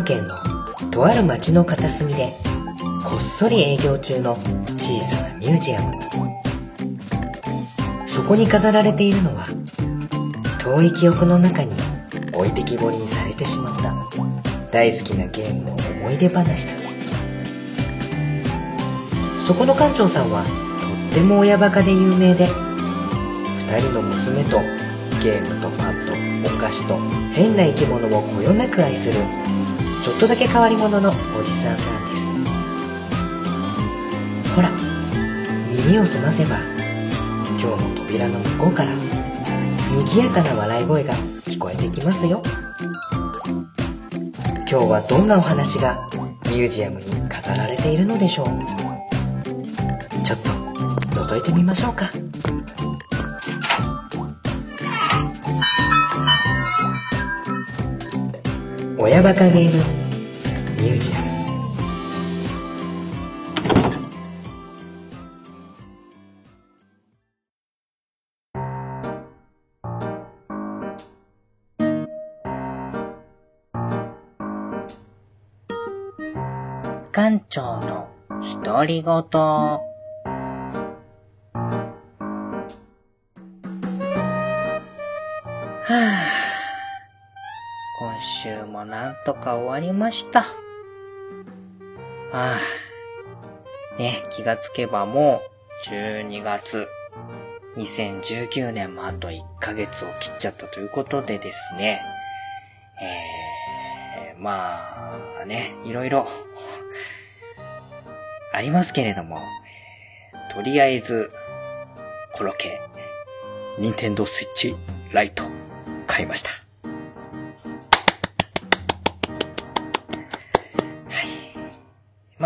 こは群馬県のとある町の片隅でこっそり営業中の小さなミュージアム。そこに飾られているのは遠い記憶の中に置いてきぼりにされてしまった大好きなゲームの思い出話たち。そこの館長さんはとっても親バカで有名で2人の娘とゲームとパッドお菓子と変な生き物をこよなく愛するちょっとだけ変わり者のおじさんなんです。ほら耳を澄ませば今日の扉の向こうから賑やかな笑い声が聞こえてきますよ。今日はどんなお話がミュージアムに飾られているのでしょう。ちょっと覗いてみましょうか。親バカゲームミュージアム館長の独り言。週もなんとか終わりました。ああ、ね、気がつけばもう12月、2019年もあと1ヶ月を切っちゃったということでですね、えー、まあね、いろいろ ありますけれども、えーとりあえず、コロケ、ニンテンドースイッチライト、買いました。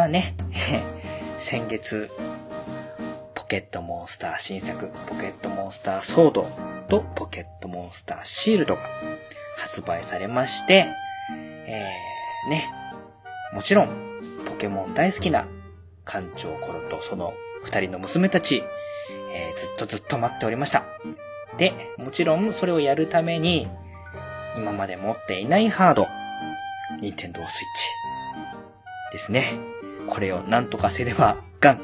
ね、先月、ポケットモンスター新作、ポケットモンスターソードとポケットモンスターシールドが発売されまして、えー、ね、もちろん、ポケモン大好きな館長コロとその二人の娘たち、えーずっとずっと待っておりました。で、もちろんそれをやるために、今まで持っていないハード、ニンテンドースイッチですね。これをなんとかせねば、ガン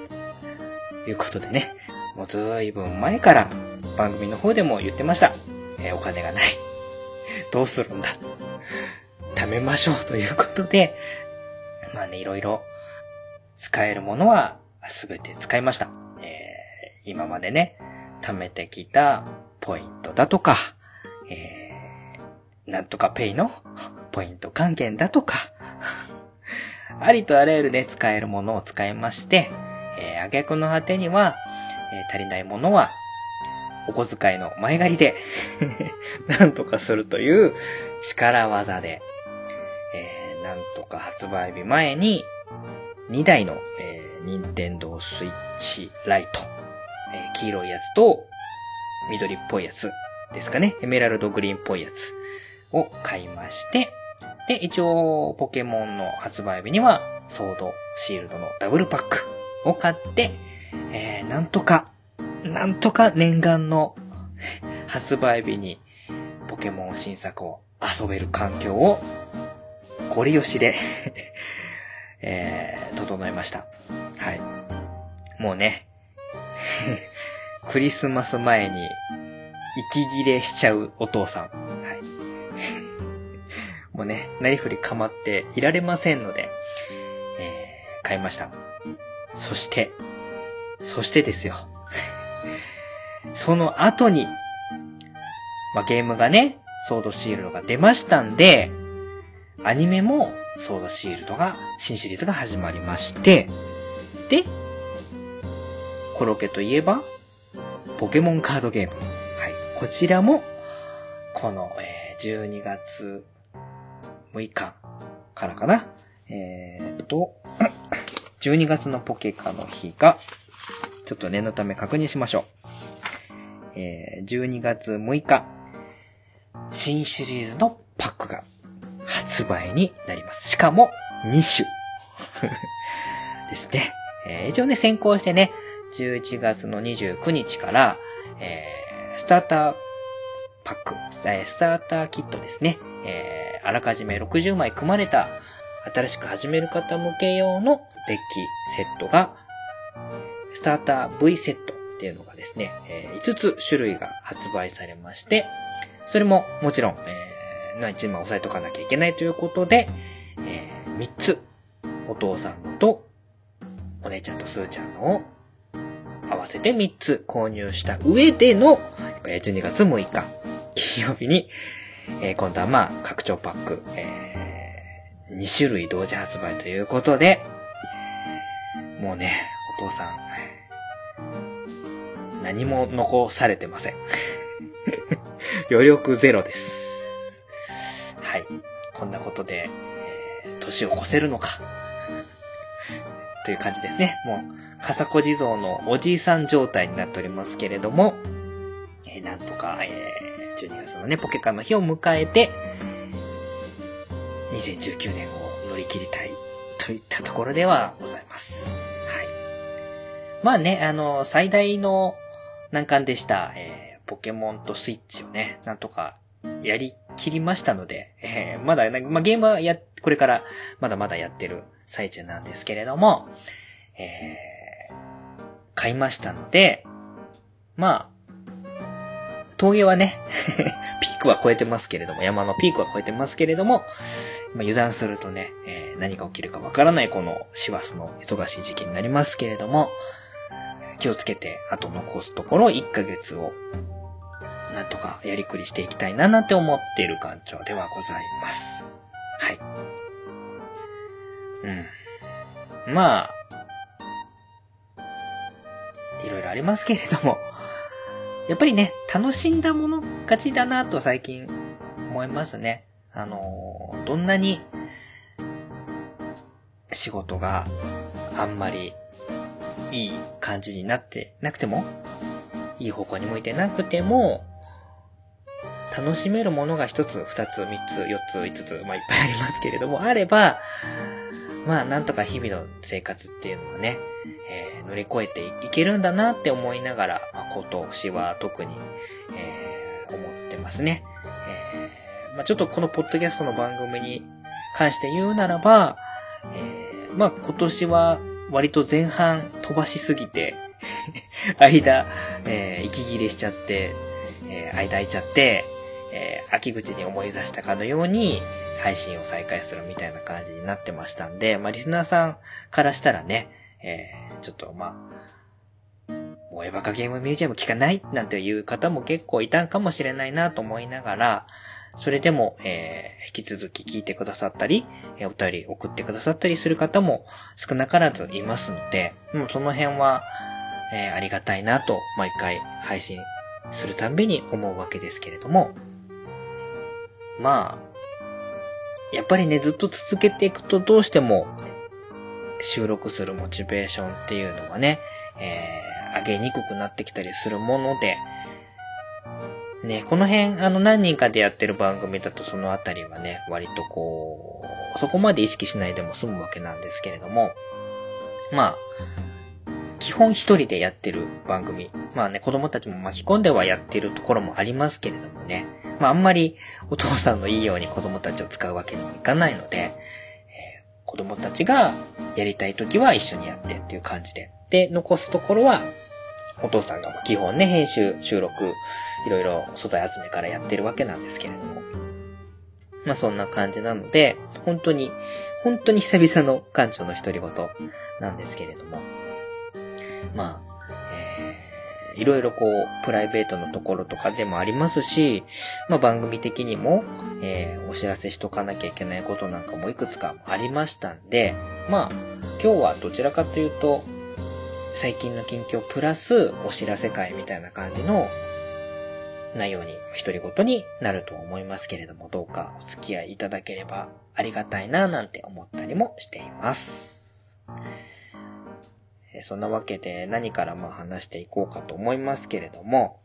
ということでね、もうずいぶん前から番組の方でも言ってました。えーお金がない。どうするんだ。貯めましょうということで、まあね、いろいろ使えるものはすべて使いました。えー今までね、貯めてきたポイントだとか、えーなんとかペイのポイント還元だとか、ありとあらゆるね、使えるものを使いまして、えー、挙句の果てには、えー足りないものは、お小遣いの前借りで、なんとかするという力技で、えーなんとか発売日前に、2台の、えー、任天堂スイッチライト、えー黄色いやつと、緑っぽいやつですかね。エメラルドグリーンっぽいやつを買いまして、で、一応、ポケモンの発売日には、ソード、シールドのダブルパックを買って、えー、なんとか、なんとか念願の発売日に、ポケモン新作を遊べる環境を、ゴリ押しで、えー、整えました。はい。もうね、クリスマス前に、息切れしちゃうお父さん。もうね、なりふり構っていられませんので、えー、買いました。そして、そしてですよ。その後に、まあ、ゲームがね、ソードシールドが出ましたんで、アニメもソードシールドが、新シリーズが始まりまして、で、コロケといえば、ポケモンカードゲーム。はい。こちらも、この、えー12月6日からかな。えーっと、12月のポケカの日が、ちょっと念のため確認しましょう。えー12月6日、新シリーズのパックが発売になります。しかも、2種。ですね。えー一応ね、先行してね、11月の29日から、えースターターパック、えスターターキットですね。えーあらかじめ60枚組まれた、新しく始める方向け用のデッキセットが、スターター V セットっていうのがですね、え、5つ種類が発売されまして、それももちろん、えー、1枚押さえとかなきゃいけないということで、えー、3つ、お父さんと、お姉ちゃんとすーちゃんのを合わせて3つ購入した上での、12月6日、金曜日に、えー、今度はまあ、拡張パック、えー、2種類同時発売ということで、もうね、お父さん、何も残されてません。余力ゼロです。はい。こんなことで、え、年を越せるのか。という感じですね。もう、笠子地蔵のおじいさん状態になっておりますけれども、えー、なんとか、えー、12月のね、ポケカの日を迎えて、2019年を乗り切りたいといったところではございます。はい。まあね、あの、最大の難関でした、えー、ポケモンとスイッチをね、なんとかやりきりましたので、えー、まだ、まあ、ゲームはや、これからまだまだやってる最中なんですけれども、えー、買いましたので、まあ、峠はね ピークは超えてますけれども、山のピークは超えてますけれども、まあ、油断するとね、えー、何が起きるかわからないこの師走の忙しい時期になりますけれども、気をつけて、あと残すところ1ヶ月を、なんとかやりくりしていきたいななんて思っている館長ではございます。はい。うん。まあ、いろいろありますけれども、やっぱりね、楽しんだもの勝ちだなと最近思いますね。あの、どんなに仕事があんまりいい感じになってなくても、いい方向に向いてなくても、楽しめるものが一つ、二つ、三つ、四つ、五つ、まあいっぱいありますけれども、あれば、まあなんとか日々の生活っていうのはね、えー、乗り越えていけるんだなって思いながら、まあ、今年は特に、えー、思ってますね。えー、まあちょっとこのポッドキャストの番組に関して言うならば、えー、まあ今年は割と前半飛ばしすぎて 間、えー、息切れしちゃって、えー、間空いちゃって、えー、秋口に思い出したかのように、配信を再開するみたいな感じになってましたんで、まあ、リスナーさんからしたらね、えー、ちょっとまあ、もうエバカゲームミュージアム聞かないなんていう方も結構いたんかもしれないなと思いながら、それでも、えー、引き続き聞いてくださったり、えー、お便り送ってくださったりする方も少なからずいますので、もうその辺は、えー、ありがたいなと、毎回配信するたんびに思うわけですけれども、まあ、やっぱりね、ずっと続けていくとどうしても、収録するモチベーションっていうのはね、えー、上げにくくなってきたりするもので、ね、この辺、あの、何人かでやってる番組だとそのあたりはね、割とこう、そこまで意識しないでも済むわけなんですけれども、まあ、基本一人でやってる番組。まあね、子供たちも巻き込んではやってるところもありますけれどもね。まああんまりお父さんのいいように子供たちを使うわけにもいかないので、えー、子供たちがやりたい時は一緒にやってっていう感じで。で、残すところはお父さんが基本ね、編集、収録、いろいろ素材集めからやってるわけなんですけれども。まあそんな感じなので、本当に、本当に久々の館長の独り言なんですけれども。まあ、えー、いろいろこう、プライベートのところとかでもありますし、まあ番組的にも、えー、お知らせしとかなきゃいけないことなんかもいくつかありましたんで、まあ、今日はどちらかというと、最近の近況プラスお知らせ会みたいな感じの内容に、独り言になると思いますけれども、どうかお付き合いいただければありがたいななんて思ったりもしています。そんなわけで何からまあ話していこうかと思いますけれども、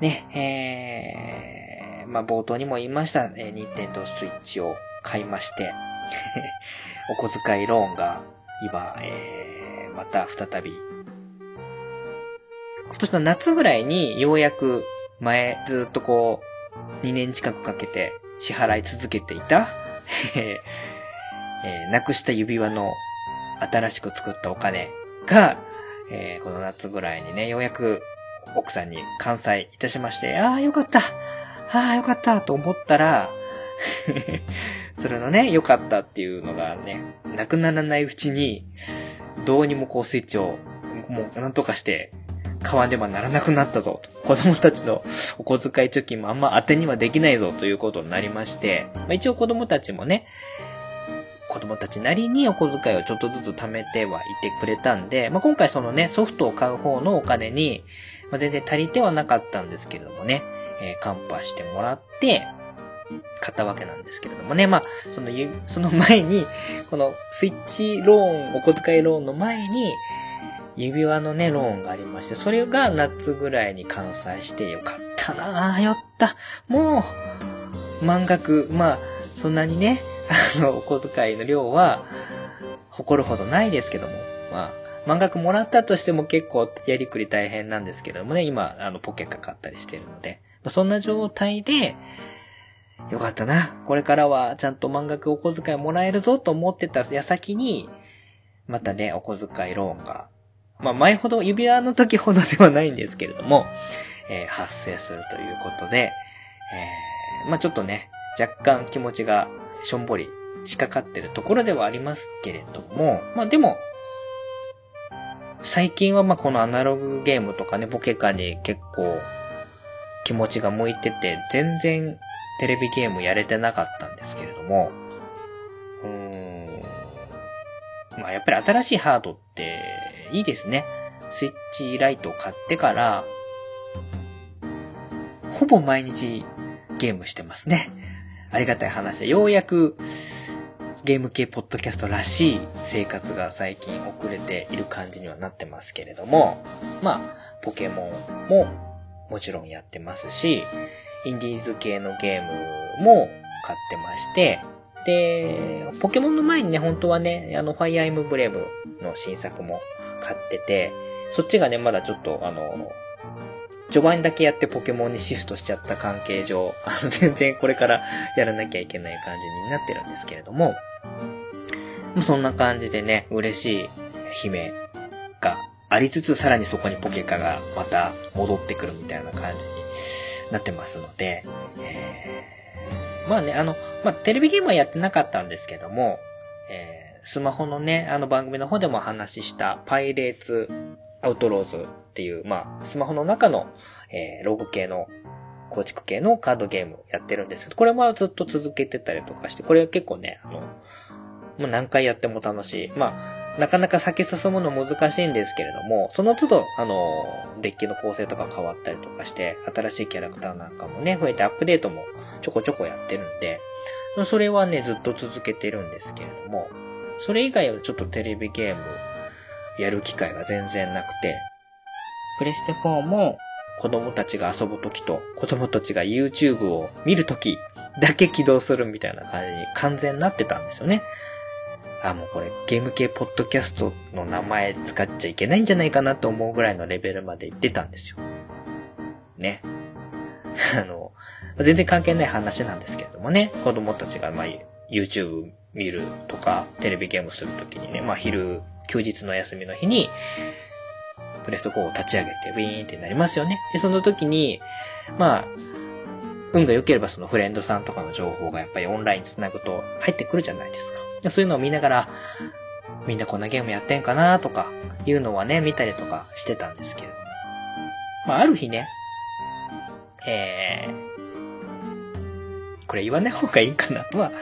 ね、えー、まあ冒頭にも言いました、えー、ニンテンドースイッチを買いまして、お小遣いローンが今、えーまた再び、今年の夏ぐらいにようやく前ずっとこう、2年近くかけて支払い続けていた、えー、なくした指輪の新しく作ったお金が、えー、この夏ぐらいにね、ようやく奥さんに完済いたしまして、ああ、よかった。ああ、よかったと思ったら、それのね、良かったっていうのがね、なくならないうちに、どうにもこうスイッチを、もうなんとかして買わねばならなくなったぞと。子供たちの お小遣い貯金もあんま当てにはできないぞということになりまして、まあ、一応子供たちもね、子供たちなりにお小遣いをちょっとずつ貯めてはいてくれたんで、まあ、今回そのね、ソフトを買う方のお金に、まあ、全然足りてはなかったんですけれどもね、えー、カンパしてもらって、買ったわけなんですけれどもね。まあ、その、その前に、このスイッチローン、お小遣いローンの前に、指輪のね、ローンがありまして、それが夏ぐらいに完済してよかったなぁ、よった。もう、満額、まあ、そんなにね、あの、お小遣いの量は、誇るほどないですけども、まあ、満額もらったとしても結構やりくり大変なんですけどもね、今、あの、ポケかかったりしてるので、まあ、そんな状態で、よかったな。これからはちゃんと満額お小遣いもらえるぞと思ってた矢先に、またね、お小遣いローンがまあ、前ほど、指輪の時ほどではないんですけれども、えー、発生するということで、えー、まあ、ちょっとね、若干気持ちがしょんぼり仕掛かってるところではありますけれども、まあ、でも、最近はまあ、このアナログゲームとかね、ポケカに結構気持ちが向いてて、全然テレビゲームやれてなかったんですけれども、うーん、まあ、やっぱり新しいハードっていいですね。スイッチライトを買ってから、ほぼ毎日ゲームしてますね。ありがたい話で、ようやくゲーム系ポッドキャストらしい生活が最近遅れている感じにはなってますけれども、まあ、ポケモンももちろんやってますし、インディーズ系のゲームも買ってまして、で、ポケモンの前にね、本当はね、あの、ファイアーエムブレイブの新作も買ってて、そっちがね、まだちょっと、あの、序盤だけやってポケモンにシフトしちゃった関係上、あの、全然これからやらなきゃいけない感じになってるんですけれども、そんな感じでね、嬉しい姫がありつつ、さらにそこにポケカがまた戻ってくるみたいな感じになってますので、えー、まあね、あの、まあ、テレビゲームはやってなかったんですけども、えースマホのね、あの番組の方でも話ししたパイレーツアウトローズっていう、まあ、スマホの中の、えー、ログ系の構築系のカードゲームやってるんですけど、これもずっと続けてたりとかして、これは結構ね、あの、もう何回やっても楽しい。まあ、なかなか先進むの難しいんですけれども、その都度、あの、デッキの構成とか変わったりとかして、新しいキャラクターなんかもね、増えてアップデートもちょこちょこやってるんで、それはね、ずっと続けてるんですけれども、それ以外はちょっとテレビゲームやる機会が全然なくて、プレステ4も子供たちが遊ぶときと子供たちが YouTube を見るときだけ起動するみたいな感じに完全になってたんですよね。あ、もうこれゲーム系ポッドキャストの名前使っちゃいけないんじゃないかなと思うぐらいのレベルまで行ってたんですよ。ね。あの、全然関係ない話なんですけれどもね、子供たちがまあ YouTube 見るとか、テレビゲームするときにね、まあ昼、休日の休みの日に、プレスト4を立ち上げて、ウィーンってなりますよね。で、その時に、まあ、運が良ければそのフレンドさんとかの情報がやっぱりオンライン繋ぐと入ってくるじゃないですか。そういうのを見ながら、みんなこんなゲームやってんかなとか、いうのはね、見たりとかしてたんですけれども。まあ、ある日ね、えー、これ言わない方がいいかな。まあ、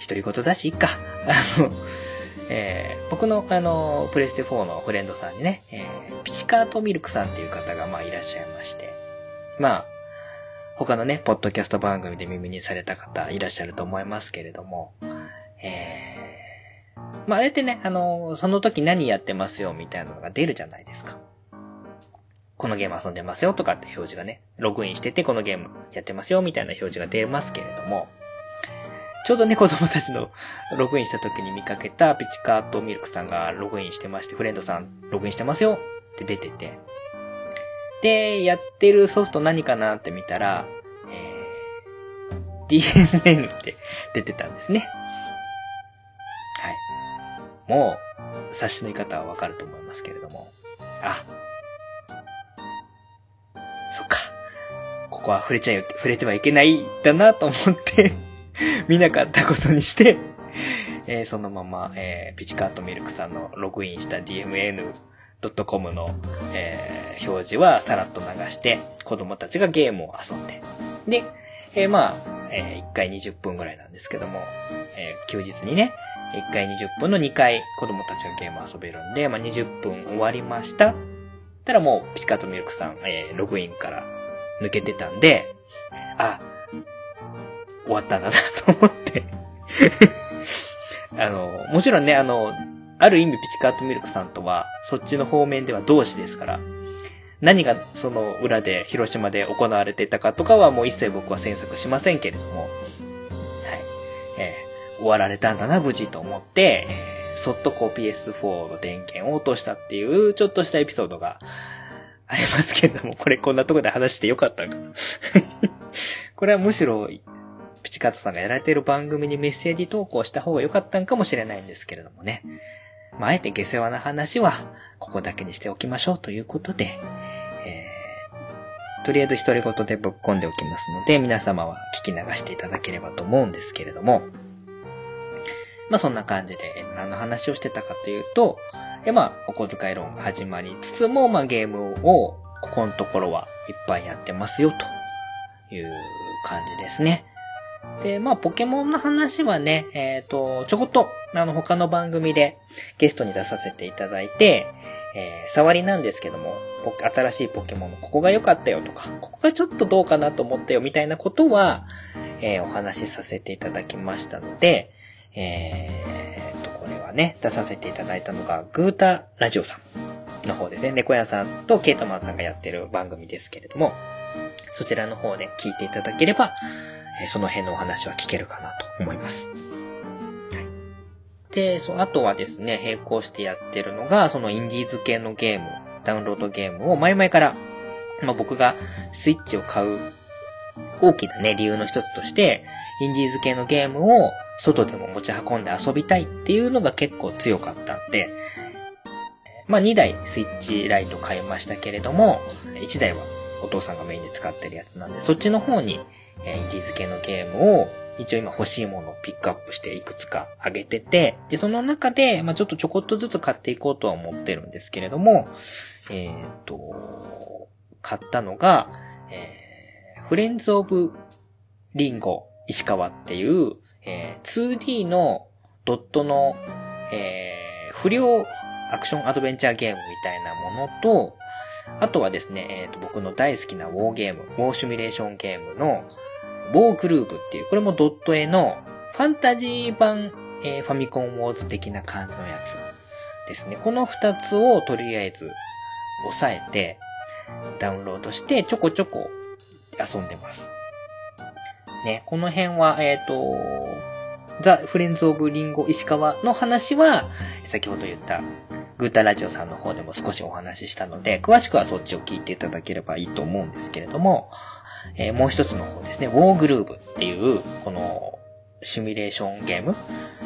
独り言だし、いっか。あの、えー、僕の、あの、プレステ4のフレンドさんにね、えー、ピチカートミルクさんっていう方が、まあ、いらっしゃいまして。まあ、他のね、ポッドキャスト番組で耳にされた方いらっしゃると思いますけれども、えー、まあ、あれってね、あの、その時何やってますよ、みたいなのが出るじゃないですか。このゲーム遊んでますよとかって表示がね、ログインしててこのゲームやってますよみたいな表示が出ますけれども、ちょうどね、子供たちのログインした時に見かけたピチカートミルクさんがログインしてまして、フレンドさんログインしてますよって出てて。で、やってるソフト何かなって見たら、えー、DMN って出てたんですね。はい。もう、察しの言い方はわかると思いますけれども。あ。そっか。ここは触れちゃい、触れてはいけないだなと思って 見なかったことにして えー、そのまま、えー、ピチカートミルクさんのログインした DMN.com の、えー、表示はさらっと流して、子供たちがゲームを遊んで。で、えー、まあ、えー、1回20分ぐらいなんですけども、えー、休日にね、1回20分の2回子供たちがゲーム遊べるんで、まあ、20分終わりました。たらもう、ピチカートミルクさん、えー、ログインから抜けてたんで、あ、終わったんだなと思ってあの、もちろんね、あの、ある意味ピチカートミルクさんとは、そっちの方面では同志ですから、何がその裏で広島で行われていたかとかはもう一切僕は詮索しませんけれども、はい。えー、終わられたんだな、無事と思って、そっとこう PS4 の電源を落としたっていう、ちょっとしたエピソードがありますけれども、これこんなとこで話してよかったかこれはむしろピチカートさんがやられている番組にメッセージ投稿した方が良かったんかもしれないんですけれどもね。まあ、あえて下世話な話は、ここだけにしておきましょうということで、えー、とりあえず独り言でぶっ込んでおきますので、皆様は聞き流していただければと思うんですけれども、まあそんな感じで、何の話をしてたかというと、えまあ、お小遣い論始まりつつも、まあゲームを、ここのところはいっぱいやってますよ、という感じですね。で、まあ、ポケモンの話はね、えっ、ー、と、ちょこっと、あの、他の番組でゲストに出させていただいて、えー、触りなんですけども、新しいポケモンのここが良かったよとか、ここがちょっとどうかなと思ったよみたいなことは、えー、お話しさせていただきましたので、えー、と、これはね、出させていただいたのが、グータラジオさんの方ですね。猫屋さんとケイトマンさんがやってる番組ですけれども、そちらの方で聞いていただければ、えその辺のお話は聞けるかなと思います。はい。で、そあとはですね、並行してやってるのが、そのインディーズ系のゲーム、ダウンロードゲームを前々から、まあ、僕がスイッチを買う大きなね、理由の一つとして、インディーズ系のゲームを外でも持ち運んで遊びたいっていうのが結構強かったんで、まあ2台スイッチライト買いましたけれども、1台はお父さんがメインで使ってるやつなんで、そっちの方にえインディーズ系のゲームを、一応今欲しいものをピックアップしていくつか上げてて、で、その中で、まあちょっとちょこっとずつ買っていこうとは思ってるんですけれども、えっ、と、買ったのが、えー、フレンズ・オブ・リンゴ・石川っていう、えー、2D のドットの、えー、不良アクションアドベンチャーゲームみたいなものと、あとはですね、えっ、と、僕の大好きなウォーゲーム、ウォーシミュレーションゲームの、ウォーグルーブっていう、これもドット絵のファンタジー版、えー、ファミコンウォーズ的な感じのやつですね。この二つをとりあえず押さえて、ダウンロードしてちょこちょこ遊んでます。ね、この辺は、えっ、ー、と、ザ・フレンズ・オブ・リンゴ・石川の話は、先ほど言ったグータラジオさんの方でも少しお話ししたので、詳しくはそっちを聞いていただければいいと思うんですけれども、えー、もう一つの方ですね、ウォーグルーブっていう、この、シミュレーションゲーム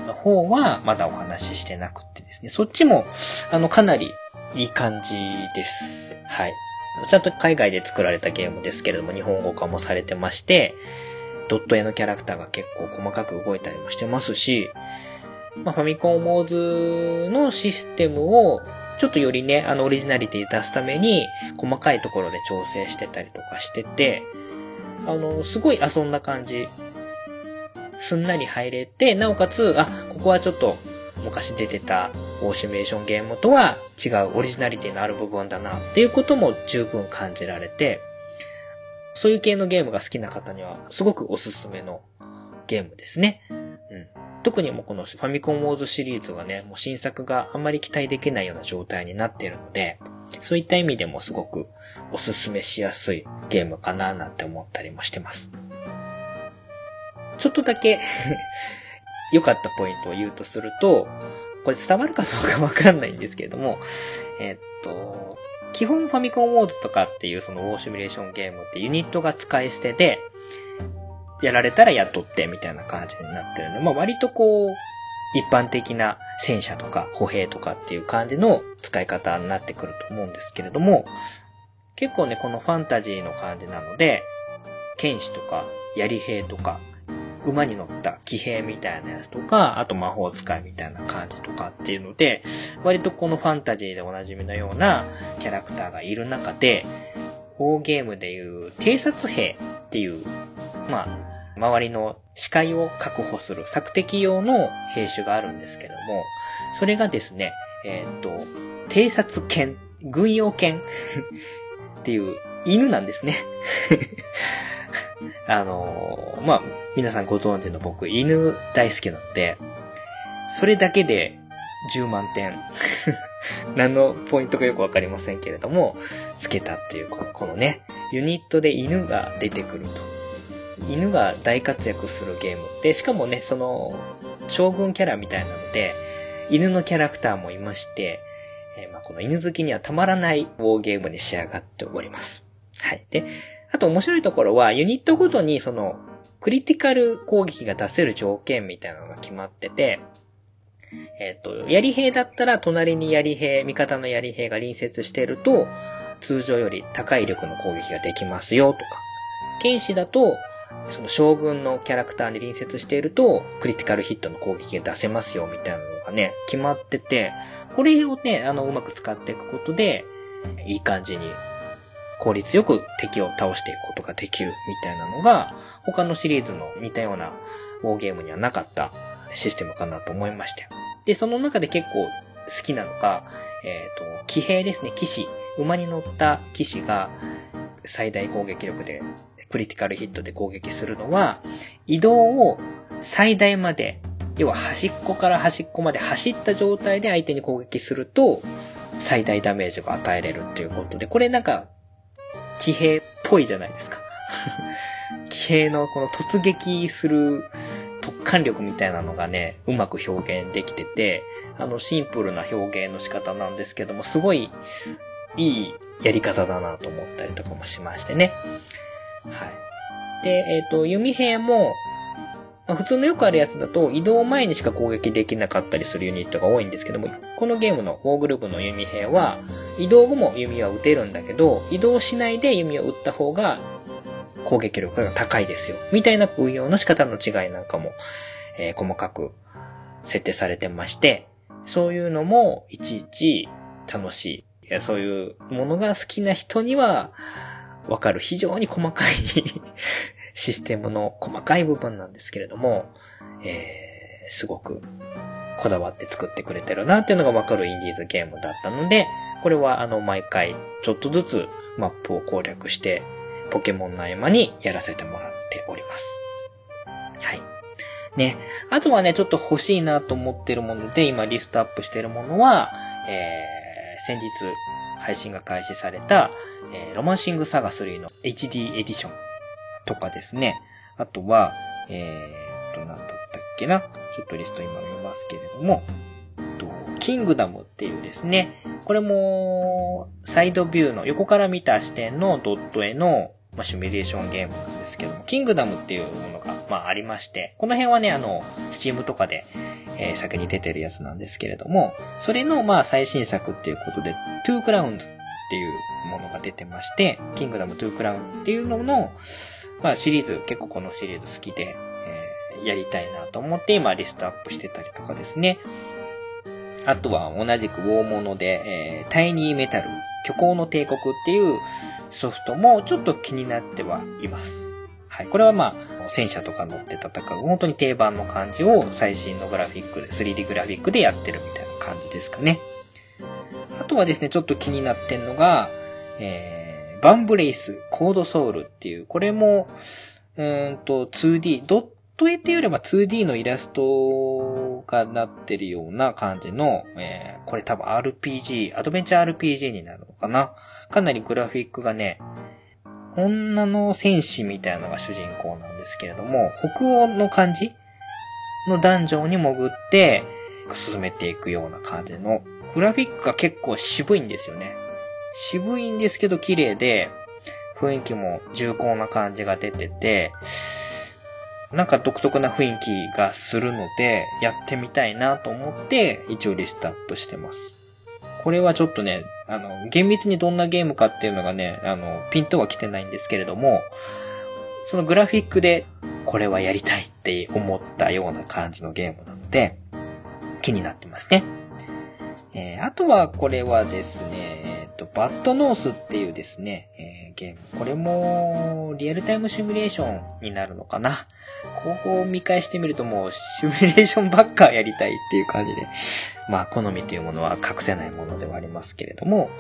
の方は、まだお話ししてなくてですね、そっちも、あの、かなりいい感じです。はい。ちゃんと海外で作られたゲームですけれども、日本語化もされてまして、ドット絵のキャラクターが結構細かく動いたりもしてますし、まあ、ファミコンモーズのシステムをちょっとよりね、あの、オリジナリティ出すために、細かいところで調整してたりとかしてて、あの、すごい遊んだ感じ。すんなり入れて、なおかつ、あ、ここはちょっと、昔出てたオーシミュレーションゲームとは違うオリジナリティのある部分だなっていうことも十分感じられて、そういう系のゲームが好きな方にはすごくおすすめのゲームですね。うん。特にもうこのファミコンウォーズシリーズはね、もう新作があんまり期待できないような状態になっているので、そういった意味でもすごくおすすめしやすいゲームかななんて思ったりもしてます。ちょっとだけ 良かったポイントを言うとすると、これ伝わるかどうかわかんないんですけれども、えっと、基本ファミコンウォーズとかっていうそのウォーシミュレーションゲームってユニットが使い捨てで、やられたらやっとってみたいな感じになってるんで、まあ割とこう、一般的な戦車とか歩兵とかっていう感じの使い方になってくると思うんですけれども、結構ね、このファンタジーの感じなので、剣士とか槍兵とか、馬に乗った騎兵みたいなやつとか、あと魔法使いみたいな感じとかっていうので、割とこのファンタジーでおなじみのようなキャラクターがいる中で、大ゲームでいう偵察兵っていう、まあ、周りの視界を確保する索敵用の兵種があるんですけども、それがですね、えっ、と、偵察犬、軍用犬 っていう犬なんですね あのまあ、皆さんご存知の僕、犬大好きなので、それだけで10万点 何のポイントかよくわかりませんけれども、つけたっていうこ、このね、ユニットで犬が出てくると。犬が大活躍するゲーム。で、しかもね、その、将軍キャラみたいなので、犬のキャラクターもいまして、えー、まあ、この犬好きにはたまらないウォーゲームに仕上がっております。はい。で、あと面白いところは、ユニットごとにその、クリティカル攻撃が出せる条件みたいなのが決まってて、えっ、ー、と、槍兵だったら隣に槍兵、味方の槍兵が隣接してると、通常より高い力の攻撃ができますよとか、剣士だと、その将軍のキャラクターに隣接していると、クリティカルヒットの攻撃が出せますよみたいなのがね、決まってて、これをね、あの、うまく使っていくことで、いい感じに効率よく敵を倒していくことができるみたいなのが、他のシリーズの似たようなウォーゲームにはなかったシステムかなと思いました。で、その中で結構好きなのが、えっ、ー、と、騎兵ですね、騎士。馬に乗った騎士が最大攻撃力で、クリティカルヒットで攻撃するのは、移動を最大まで、要は端っこから端っこまで走った状態で相手に攻撃すると、最大ダメージが与えれるっていうことで、これなんか、騎兵っぽいじゃないですか。騎兵のこの突撃する突貫力みたいなのがね、うまく表現できてて、あの、シンプルな表現の仕方なんですけども、すごいいいやり方だなと思ったりとかもしましてね。はい。で、えっ、ー、と、弓兵もま、普通のよくあるやつだと移動前にしか攻撃できなかったりするユニットが多いんですけども、このゲームのウォーグループの弓兵は、移動後も弓は撃てるんだけど、移動しないで弓を撃った方が攻撃力が高いですよ。みたいな運用の仕方の違いなんかも、えー、細かく設定されてまして、そういうのもいちいち楽しい。いやそういうものが好きな人にはわかる非常に細かい システムの細かい部分なんですけれども、えー、すごくこだわって作ってくれてるなっていうのがわかるインディーズゲームだったので、これはあの毎回ちょっとずつマップを攻略して、ポケモンの合間にやらせてもらっております。はい。ね。あとはね、ちょっと欲しいなと思ってるもので、今リストアップしてるものは、えー、先日配信が開始された、えー、ロマンシングサガ3の HD エディションとかですね。あとは、えー、と、なんだったっけな？ちょっとリスト今見ますけれども、と、キングダムっていうですね、これも、サイドビューの横から見た視点のドット絵の、まあ、シミュレーションゲームなんですけども、キングダムっていうものが、まあ、ありまして、この辺はね、あの、 Steam とかで、えー、先に出てるやつなんですけれども、それの、まあ、最新作っていうことで、 Two Crowns っていうものが出てまして、キングダム Two Crown っていうのの、まあシリーズ、結構このシリーズ好きで、えー、やりたいなと思って今リストアップしてたりとかですね。あとは同じく大物で、えー、 Tiny Metal、虚構の帝国っていうソフトもちょっと気になってはいます。はい。これはまあ、戦車とか乗って戦う、本当に定番の感じを最新のグラフィックで、3D グラフィックでやってるみたいな感じですかね。あとはですね、ちょっと気になってんのが、えーバンブレイス、コードソウルっていう、これも、うんと 2D、ドット絵っていうよりは 2D のイラストがなってるような感じの、えー、これ多分 RPG、アドベンチャー RPG になるのかな。かなりグラフィックがね、女の戦士みたいなのが主人公なんですけれども、北欧の感じのダンジョンに潜って、進めていくような感じの、グラフィックが結構渋いんですよね。渋いんですけど綺麗で、雰囲気も重厚な感じが出てて、なんか独特な雰囲気がするので、やってみたいなと思って、一応リストアップしてます。これはちょっとね、あの、厳密にどんなゲームかっていうのがね、あの、ピントは来てないんですけれども、そのグラフィックで、これはやりたいって思ったような感じのゲームなので、気になってますね。えー、あとはこれはですね、と、バッドノースっていうですね、えー、ゲーム。これも、リアルタイムシミュレーションになるのかな。ここを見返してみるともう、シミュレーションばっかやりたいっていう感じで、まあ、好みというものは隠せないものではありますけれども、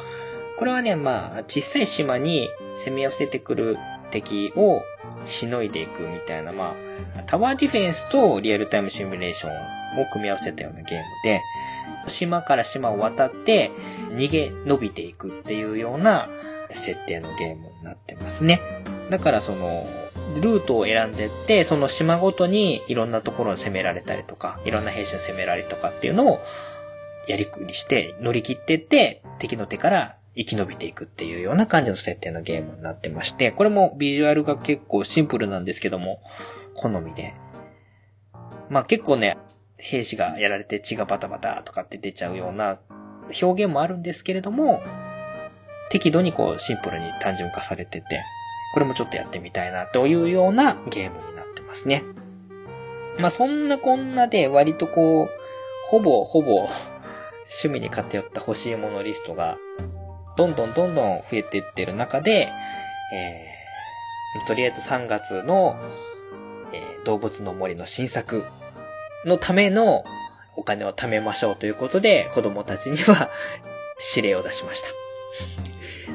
これはね、まあ、小さい島に攻め寄せてくる敵をしのいでいくみたいな、まあ、タワーディフェンスとリアルタイムシミュレーションを組み合わせたようなゲームで、島から島を渡って逃げ延びていくっていうような設定のゲームになってますね。だからその、ルートを選んでって、その島ごとにいろんなところに攻められたりとか、いろんな兵士に攻められるとかっていうのをやりくりして乗り切ってって、敵の手から生き延びていくっていうような感じの設定のゲームになってまして、これもビジュアルが結構シンプルなんですけども、好みで。まあ結構ね、兵士がやられて血がバタバタとかって出ちゃうような表現もあるんですけれども、適度にこうシンプルに単純化されてて、これもちょっとやってみたいなというようなゲームになってますね。まあそんなこんなで割とこう、ほぼほぼ趣味に偏った欲しいものリストがどんどんどんどん増えていってる中で、えー、とりあえず3月の、えー、動物の森の新作のためのお金を貯めましょうということで、子供たちには 指令を出しました。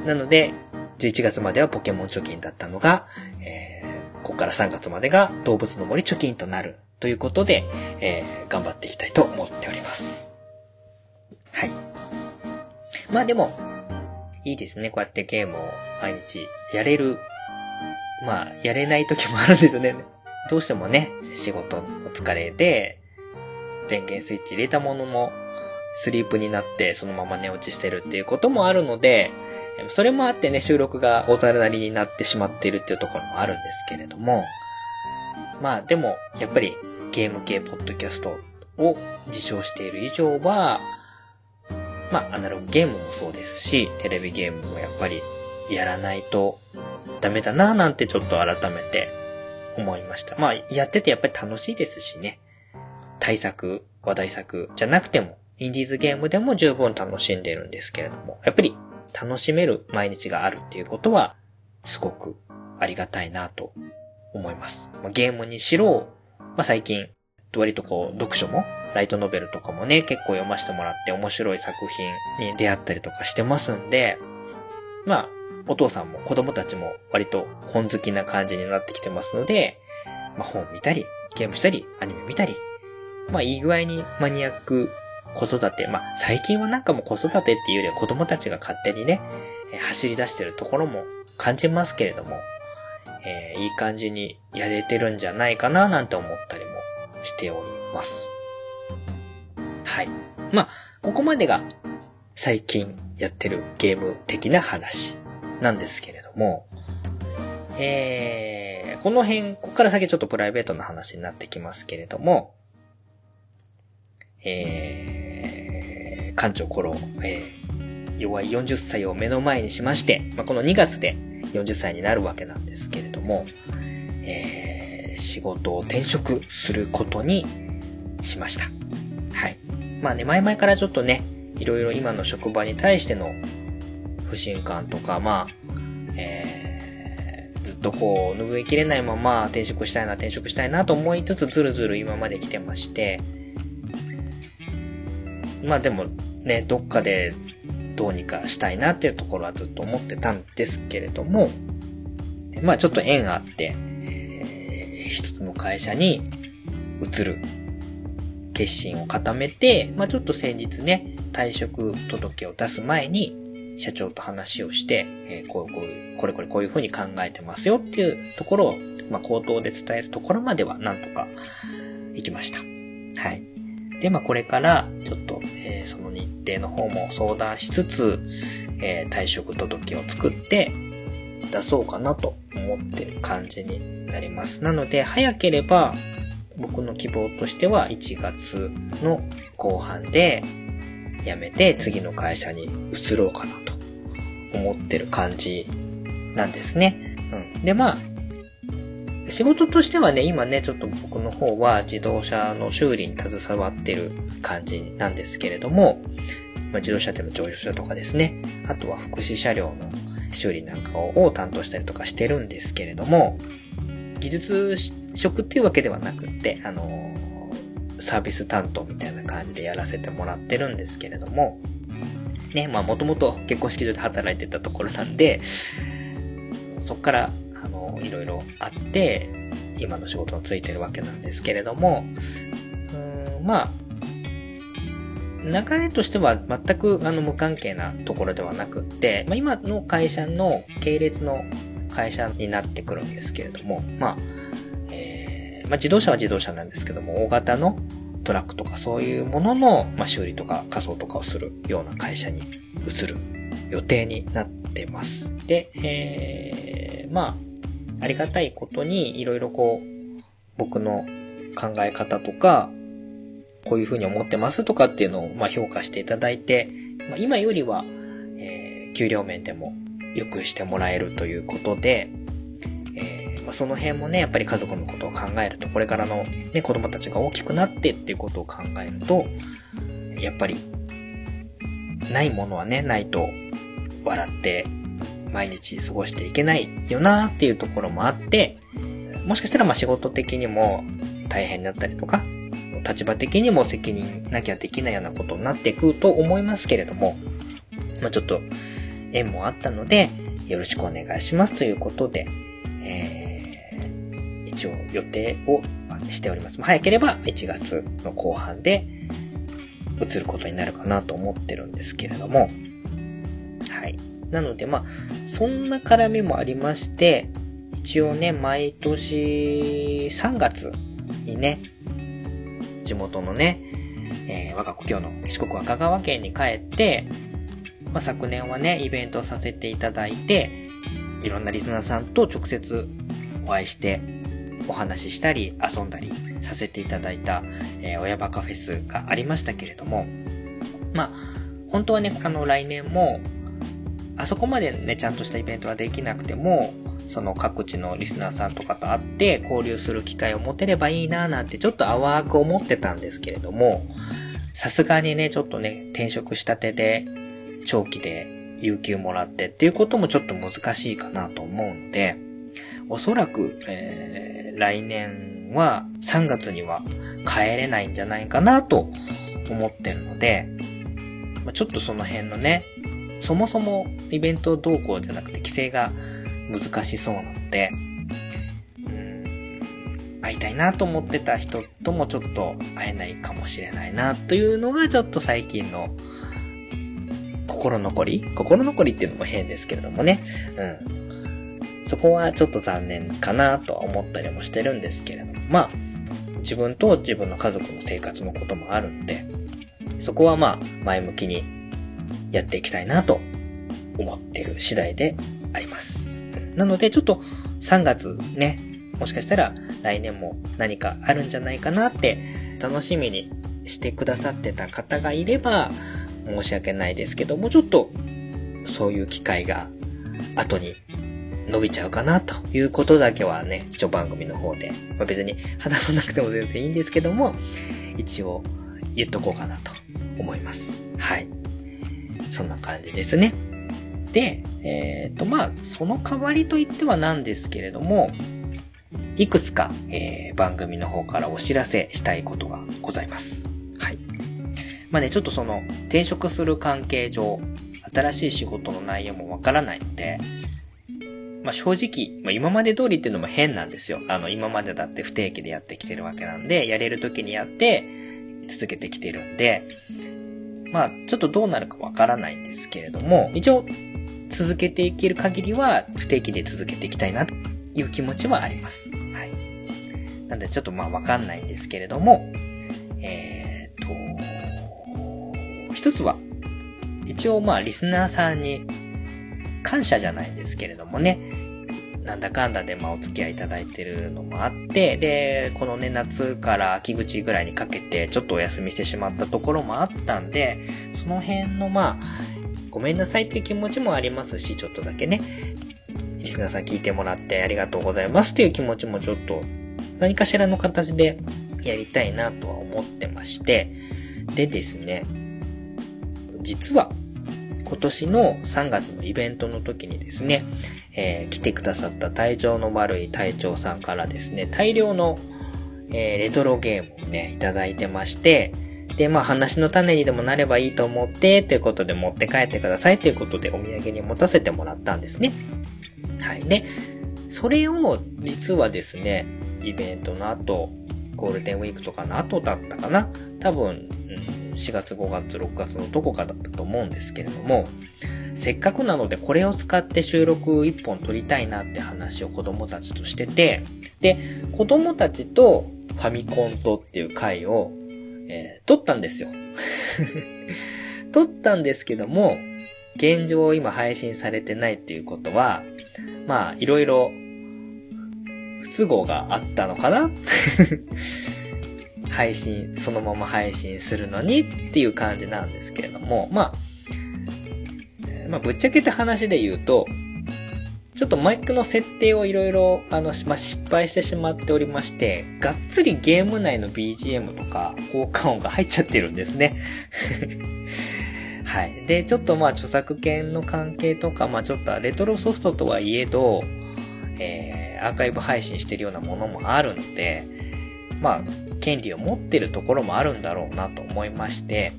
なので、11月まではポケモン貯金だったのが、えー、ここから3月までが動物の森貯金となるということで、えー、頑張っていきたいと思っております。はい。まあでも、いいですね。こうやってゲームを毎日やれる。まあ、やれない時もあるんですよね。どうしてもね、仕事の疲れで、電源スイッチ入れたものも、スリープになってそのまま寝落ちしてるっていうこともあるので、それもあってね、収録がおざなりになってしまっているっていうところもあるんですけれども、まあでも、やっぱりゲーム系ポッドキャストを自称している以上は、まあアナログゲームもそうですし、テレビゲームもやっぱりやらないとダメだなぁなんてちょっと改めて思いました。まあやっててやっぱり楽しいですしね。対策、話題作じゃなくても、インディーズゲームでも十分楽しんでるんですけれども、やっぱり楽しめる毎日があるっていうことは、すごくありがたいなと思います。ゲームにしろ、まあ、最近、割とこう、読書も、ライトノベルとかもね、結構読ませてもらって面白い作品に出会ったりとかしてますんで、まあ、お父さんも子供たちも割と本好きな感じになってきてますので、まあ、本見たり、ゲームしたり、アニメ見たり、まあ、いい具合にマニアック子育て、まあ、最近はなんかも子育てっていうよりは子供たちが勝手にね、走り出してるところも感じますけれども、えー、いい感じにやれてるんじゃないかななんて思ったりもしております。はい。まあ、ここまでが最近やってるゲーム的な話なんですけれども、えー、この辺、ここから先ちょっとプライベートな話になってきますけれども、えー、館長頃、えー、弱い40歳を目の前にしまして、まあ、この2月で40歳になるわけなんですけれども、えー、仕事を転職することにしました。はい。まあね、前々からちょっとね、いろいろ今の職場に対しての不信感とか、まあ、えー、ずっとこう、拭いきれないまま転職したいな、転職したいなと思いつつ、ずるずる今まで来てまして、まあでもね、どっかでどうにかしたいなっていうところはずっと思ってたんですけれども、まあちょっと縁があって、えー、一つの会社に移る決心を固めて、まあちょっと先日ね、退職届を出す前に、社長と話をして、えー、こう、こう、これこれこういうふうに考えてますよっていうところを、まあ口頭で伝えるところまではなんとか行きました。はい。で、まあこれからちょっと、えー、その日程の方も相談しつつ、えー、退職届を作って、出そうかなと思ってる感じになります。なので、早ければ、僕の希望としては1月の後半で辞めて次の会社に移ろうかなと思ってる感じなんですね。うん。で、まあ、仕事としてはね、今ね、ちょっと僕の方は自動車の修理に携わってる感じなんですけれども、まあ、自動車でも乗用車とかですね、あとは福祉車両の修理なんかを担当したりとかしてるんですけれども、技術職っていうわけではなくって、あの、サービス担当みたいな感じでやらせてもらってるんですけれども、ね、まあもともと結婚式場で働いてたところなんで、そっから、の、いろいろあって、今の仕事についてるわけなんですけれども、うん、まあ、流れとしては全くあの無関係なところではなくって、まあ、今の会社の系列の会社になってくるんですけれども、まあ、えー、まあ、自動車は自動車なんですけども、大型のトラックとかそういうものの、まあ、修理とか仮装とかをするような会社に移る予定になってます。で、えー、まあ、ありがたいことにいろいろこう、僕の考え方とか、こういうふうに思ってますとかっていうのを、まあ、評価していただいて、まあ、今よりは、えー、給料面でも良くしてもらえるということで、えー、まあ、その辺もね、やっぱり家族のことを考えると、これからのね、子供たちが大きくなってっていうことを考えると、やっぱり、ないものはね、ないと笑って毎日過ごしていけないよなっていうところもあって、もしかしたらまあ仕事的にも大変だったりとか、立場的にも責任なきゃできないようなことになっていくと思いますけれども、まあ、ちょっと縁もあったので、よろしくお願いしますということで、えー、一応予定をしております。早ければ1月の後半で移ることになるかなと思ってるんですけれども、はい。なので、まあ、そんな絡みもありまして、一応ね、毎年3月にね、地元のね、えー、我が故郷の四国若川県に帰って、まあ、昨年はね、イベントをさせていただいて、いろんなリスナーさんと直接お会いして、お話ししたり、遊んだりさせていただいた、えー、親バカフェスがありましたけれども、まあ、本当はね、あの、来年も、あそこまでね、ちゃんとしたイベントはできなくても、その各地のリスナーさんとかと会って交流する機会を持てればいいなぁなんてちょっと淡く思ってたんですけれども、さすがにね、ちょっとね、転職したてで、長期で有給もらってっていうこともちょっと難しいかなと思うので、おそらく、えー、来年は3月には帰れないんじゃないかなと思ってるので、まあ、ちょっとその辺のね、そもそもイベント動向じゃなくて規制が難しそうなので、うん、会いたいなと思ってた人ともちょっと会えないかもしれないなというのがちょっと最近の心残り心残りっていうのも変ですけれどもね。うん。そこはちょっと残念かなとは思ったりもしてるんですけれども、まあ、自分と自分の家族の生活のこともあるんで、そこはまあ、前向きにやっていきたいなと思ってる次第であります。なので、ちょっと3月ね、もしかしたら来年も何かあるんじゃないかなって楽しみにしてくださってた方がいれば申し訳ないですけども、ちょっとそういう機会が後に伸びちゃうかなということだけはね、一応番組の方で、まあ、別に話さなくても全然いいんですけども、一応言っとこうかなと思います。はい。そんな感じですね。で、えっ、ー、と、まあ、その代わりといってはなんですけれども、いくつか、えー、番組の方からお知らせしたいことがございます。はい。まあね、ちょっとその、転職する関係上、新しい仕事の内容もわからないので、まあ正直、まあ今まで通りっていうのも変なんですよ。あの、今までだって不定期でやってきてるわけなんで、やれる時にやって、続けてきてるんで、まあ、ちょっとどうなるかわからないんですけれども、一応、続けていける限りは不定期で続けていきたいなという気持ちはあります。はい。なんでちょっとまあわかんないんですけれども、えー、と、一つは、一応まあリスナーさんに感謝じゃないんですけれどもね、なんだかんだでまあお付き合いいただいてるのもあって、で、このね、夏から秋口ぐらいにかけてちょっとお休みしてしまったところもあったんで、その辺のまあ、ごめんなさいっていう気持ちもありますし、ちょっとだけね、リスナーさん聞いてもらってありがとうございますっていう気持ちもちょっと何かしらの形でやりたいなとは思ってまして、でですね、実は今年の3月のイベントの時にですね、えー、来てくださった体調の悪い隊長さんからですね、大量の、えー、レトロゲームをね、いただいてまして、で、まあ話の種にでもなればいいと思って、ということで持って帰ってくださいということでお土産に持たせてもらったんですね。はい。で、それを実はですね、イベントの後、ゴールデンウィークとかの後だったかな？多分、4月5月6月のどこかだったと思うんですけれども、せっかくなのでこれを使って収録1本撮りたいなって話を子供たちとしてて、で、子供たちとファミコンとっていう回を、えー、撮ったんですよ。撮ったんですけども、現状今配信されてないっていうことは、まあ、いろいろ不都合があったのかな？配信、そのまま配信するのにっていう感じなんですけれども、まあ、まあ、ぶっちゃけた話で言うと、ちょっとマイクの設定をいろいろ、あの、まあ、失敗してしまっておりまして、がっつりゲーム内の BGM とか、効果音が入っちゃってるんですね。はい。で、ちょっとまあ、著作権の関係とか、まあ、ちょっとレトロソフトとはいえど、えー、アーカイブ配信してるようなものもあるので、まあ、権利を持ってるところもあるんだろうなと思いまして、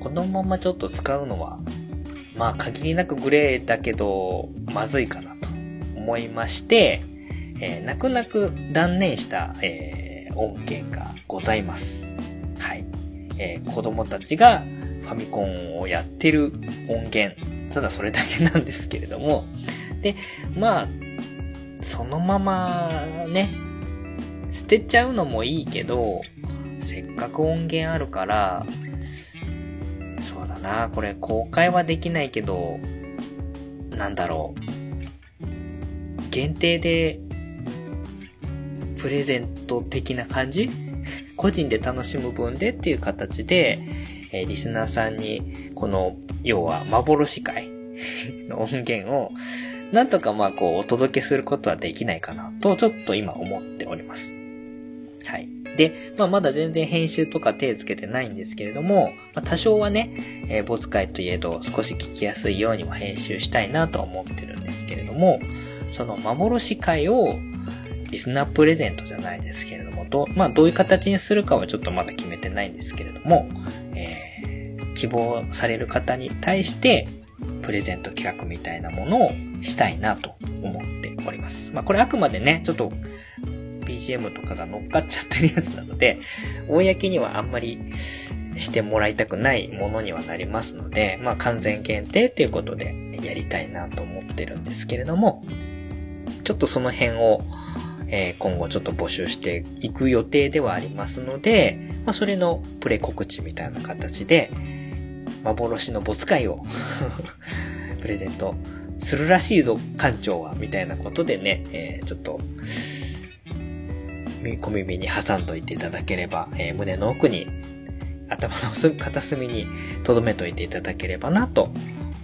このままちょっと使うのは、まあ限りなくグレーだけど、まずいかなと思いまして、えー、泣く泣く断念した、えー、音源がございます。はい。えー、子供たちがファミコンをやってる音源、ただそれだけなんですけれども、で、まあ、そのままね、捨てちゃうのもいいけど、せっかく音源あるから、そうだな、これ公開はできないけど、なんだろう。限定で、プレゼント的な感じ？個人で楽しむ分でっていう形で、えー、リスナーさんに、この、要は幻会 の音源を、なんとかまあこうお届けすることはできないかなと、ちょっと今思っております。はい。で、まあ、まだ全然編集とか手つけてないんですけれども、まあ、多少はね、えー、ボツ回といえど少し聞きやすいようにも編集したいなとは思ってるんですけれども、その幻回をリスナープレゼントじゃないですけれども、どまあ、どういう形にするかはちょっとまだ決めてないんですけれども、えー、希望される方に対して、プレゼント企画みたいなものをしたいなと思っております。まあこれあくまでね、ちょっと BGM とかが乗っかっちゃってるやつなので、公にはあんまりしてもらいたくないものにはなりますので、まあ完全限定っていうことでやりたいなと思ってるんですけれども、ちょっとその辺を、えー、今後ちょっと募集していく予定ではありますので、まあそれのプレ告知みたいな形で、幻のボス会を プレゼントするらしいぞ、館長は、みたいなことでね、えー、ちょっと、小耳に挟んどいていただければ、えー、胸の奥に、頭の片隅に 留めといていただければなと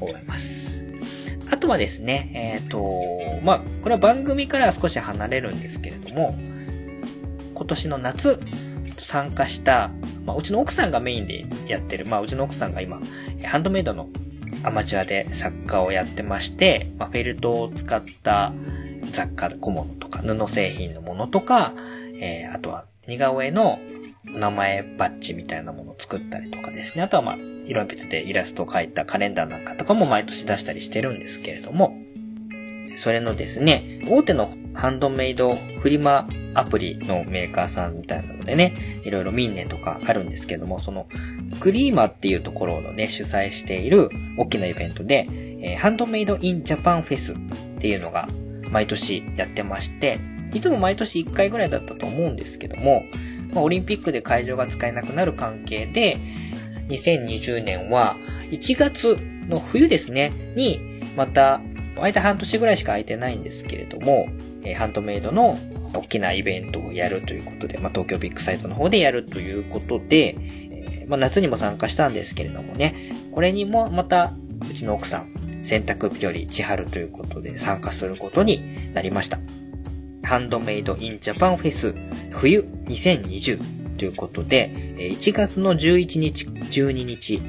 思います。あとはですね、えっ、ー、と、まあ、これは番組から少し離れるんですけれども、今年の夏参加した、まあ、うちの奥さんがメインでやってる、まあ、うちの奥さんが今、ハンドメイドのアマチュアで作家をやってまして、まあ、フェルトを使った雑貨小物とか布製品のものとか、えー、あとは似顔絵のお名前バッジみたいなものを作ったりとかですね。あとはまあ、色鉛筆でイラストを描いたカレンダーなんかとかも毎年出したりしてるんですけれども、それのですね、大手のハンドメイドフリマアプリのメーカーさんみたいなのでね、いろいろ民年とかあるんですけども、その、クリーマっていうところのね、主催している大きなイベントで、えー、ハンドメイドインジャパンフェスっていうのが毎年やってまして、いつも毎年1回ぐらいだったと思うんですけども、まあ、オリンピックで会場が使えなくなる関係で、2020年は1月の冬ですね、に、また、間半年ぐらいしか空いてないんですけれども、えー、ハンドメイドの大きなイベントをやるということで、まあ、東京ビッグサイトの方でやるということで、えー、まあ、夏にも参加したんですけれどもね、これにもまた、うちの奥さん、選択日和千春ということで参加することになりました。ハンドメイドインジャパンフェス冬2020ということで、1月の11日、12日、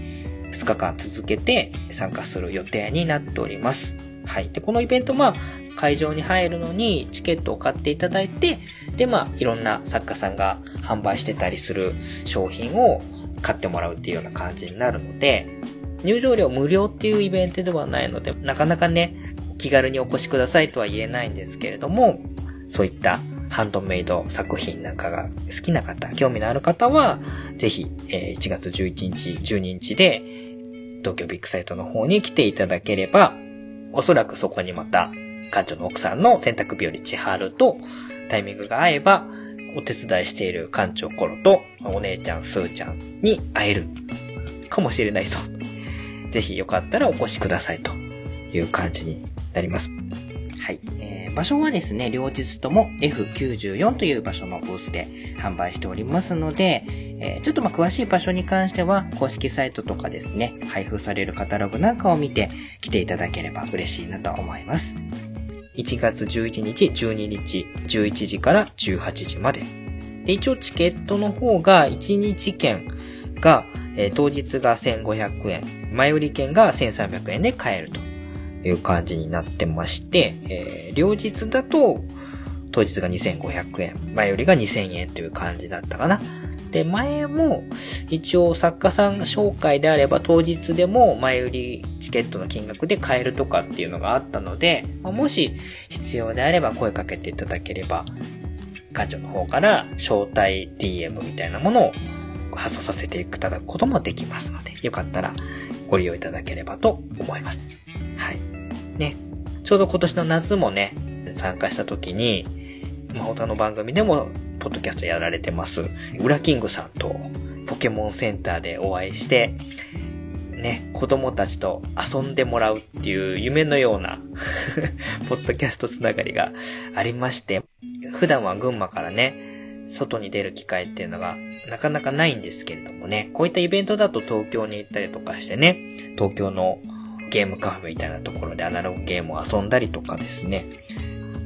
2日間続けて参加する予定になっております。はい。で、このイベント、まあ、会場に入るのにチケットを買っていただいて、で、まあ、いろんな作家さんが販売してたりする商品を買ってもらうっていうような感じになるので、入場料無料っていうイベントではないので、なかなかね、気軽にお越しくださいとは言えないんですけれども、そういったハンドメイド作品なんかが好きな方、興味のある方は、ぜひ、え1月11日、12日で、東京ビッグサイトの方に来ていただければ、おそらくそこにまた、館長の奥さんの洗濯日和千春とタイミングが合えば、お手伝いしている館長コロとお姉ちゃんスーちゃんに会えるかもしれないぞ。ぜひよかったらお越しくださいという感じになります。はい。えー、場所はですね、両日とも F94 という場所のブースで販売しておりますので、えー、ちょっとまあ詳しい場所に関しては、公式サイトとかですね、配布されるカタログなんかを見て来ていただければ嬉しいなと思います。1月11日、12日、11時から18時まで。で、一応チケットの方が1日券が、えー、当日が1500円、前売り券が1300円で買えると。いう感じになってまして、えー、両日だと、当日が2500円、前よりが2000円という感じだったかな。で、前も、一応作家さん紹介であれば当日でも前売りチケットの金額で買えるとかっていうのがあったので、もし必要であれば声かけていただければ、館長の方から招待 DM みたいなものを発送させていただくこともできますので、よかったらご利用いただければと思います。はい。ね、ちょうど今年の夏もね、参加した時に、まあ、他の番組でも、ポッドキャストやられてます、ウラキングさんと、ポケモンセンターでお会いして、ね、子供たちと遊んでもらうっていう夢のような ポッドキャストつながりがありまして、普段は群馬からね、外に出る機会っていうのがなかなかないんですけれどもね、こういったイベントだと東京に行ったりとかしてね、東京のゲームカフェみたいなところでアナログゲームを遊んだりとかですね、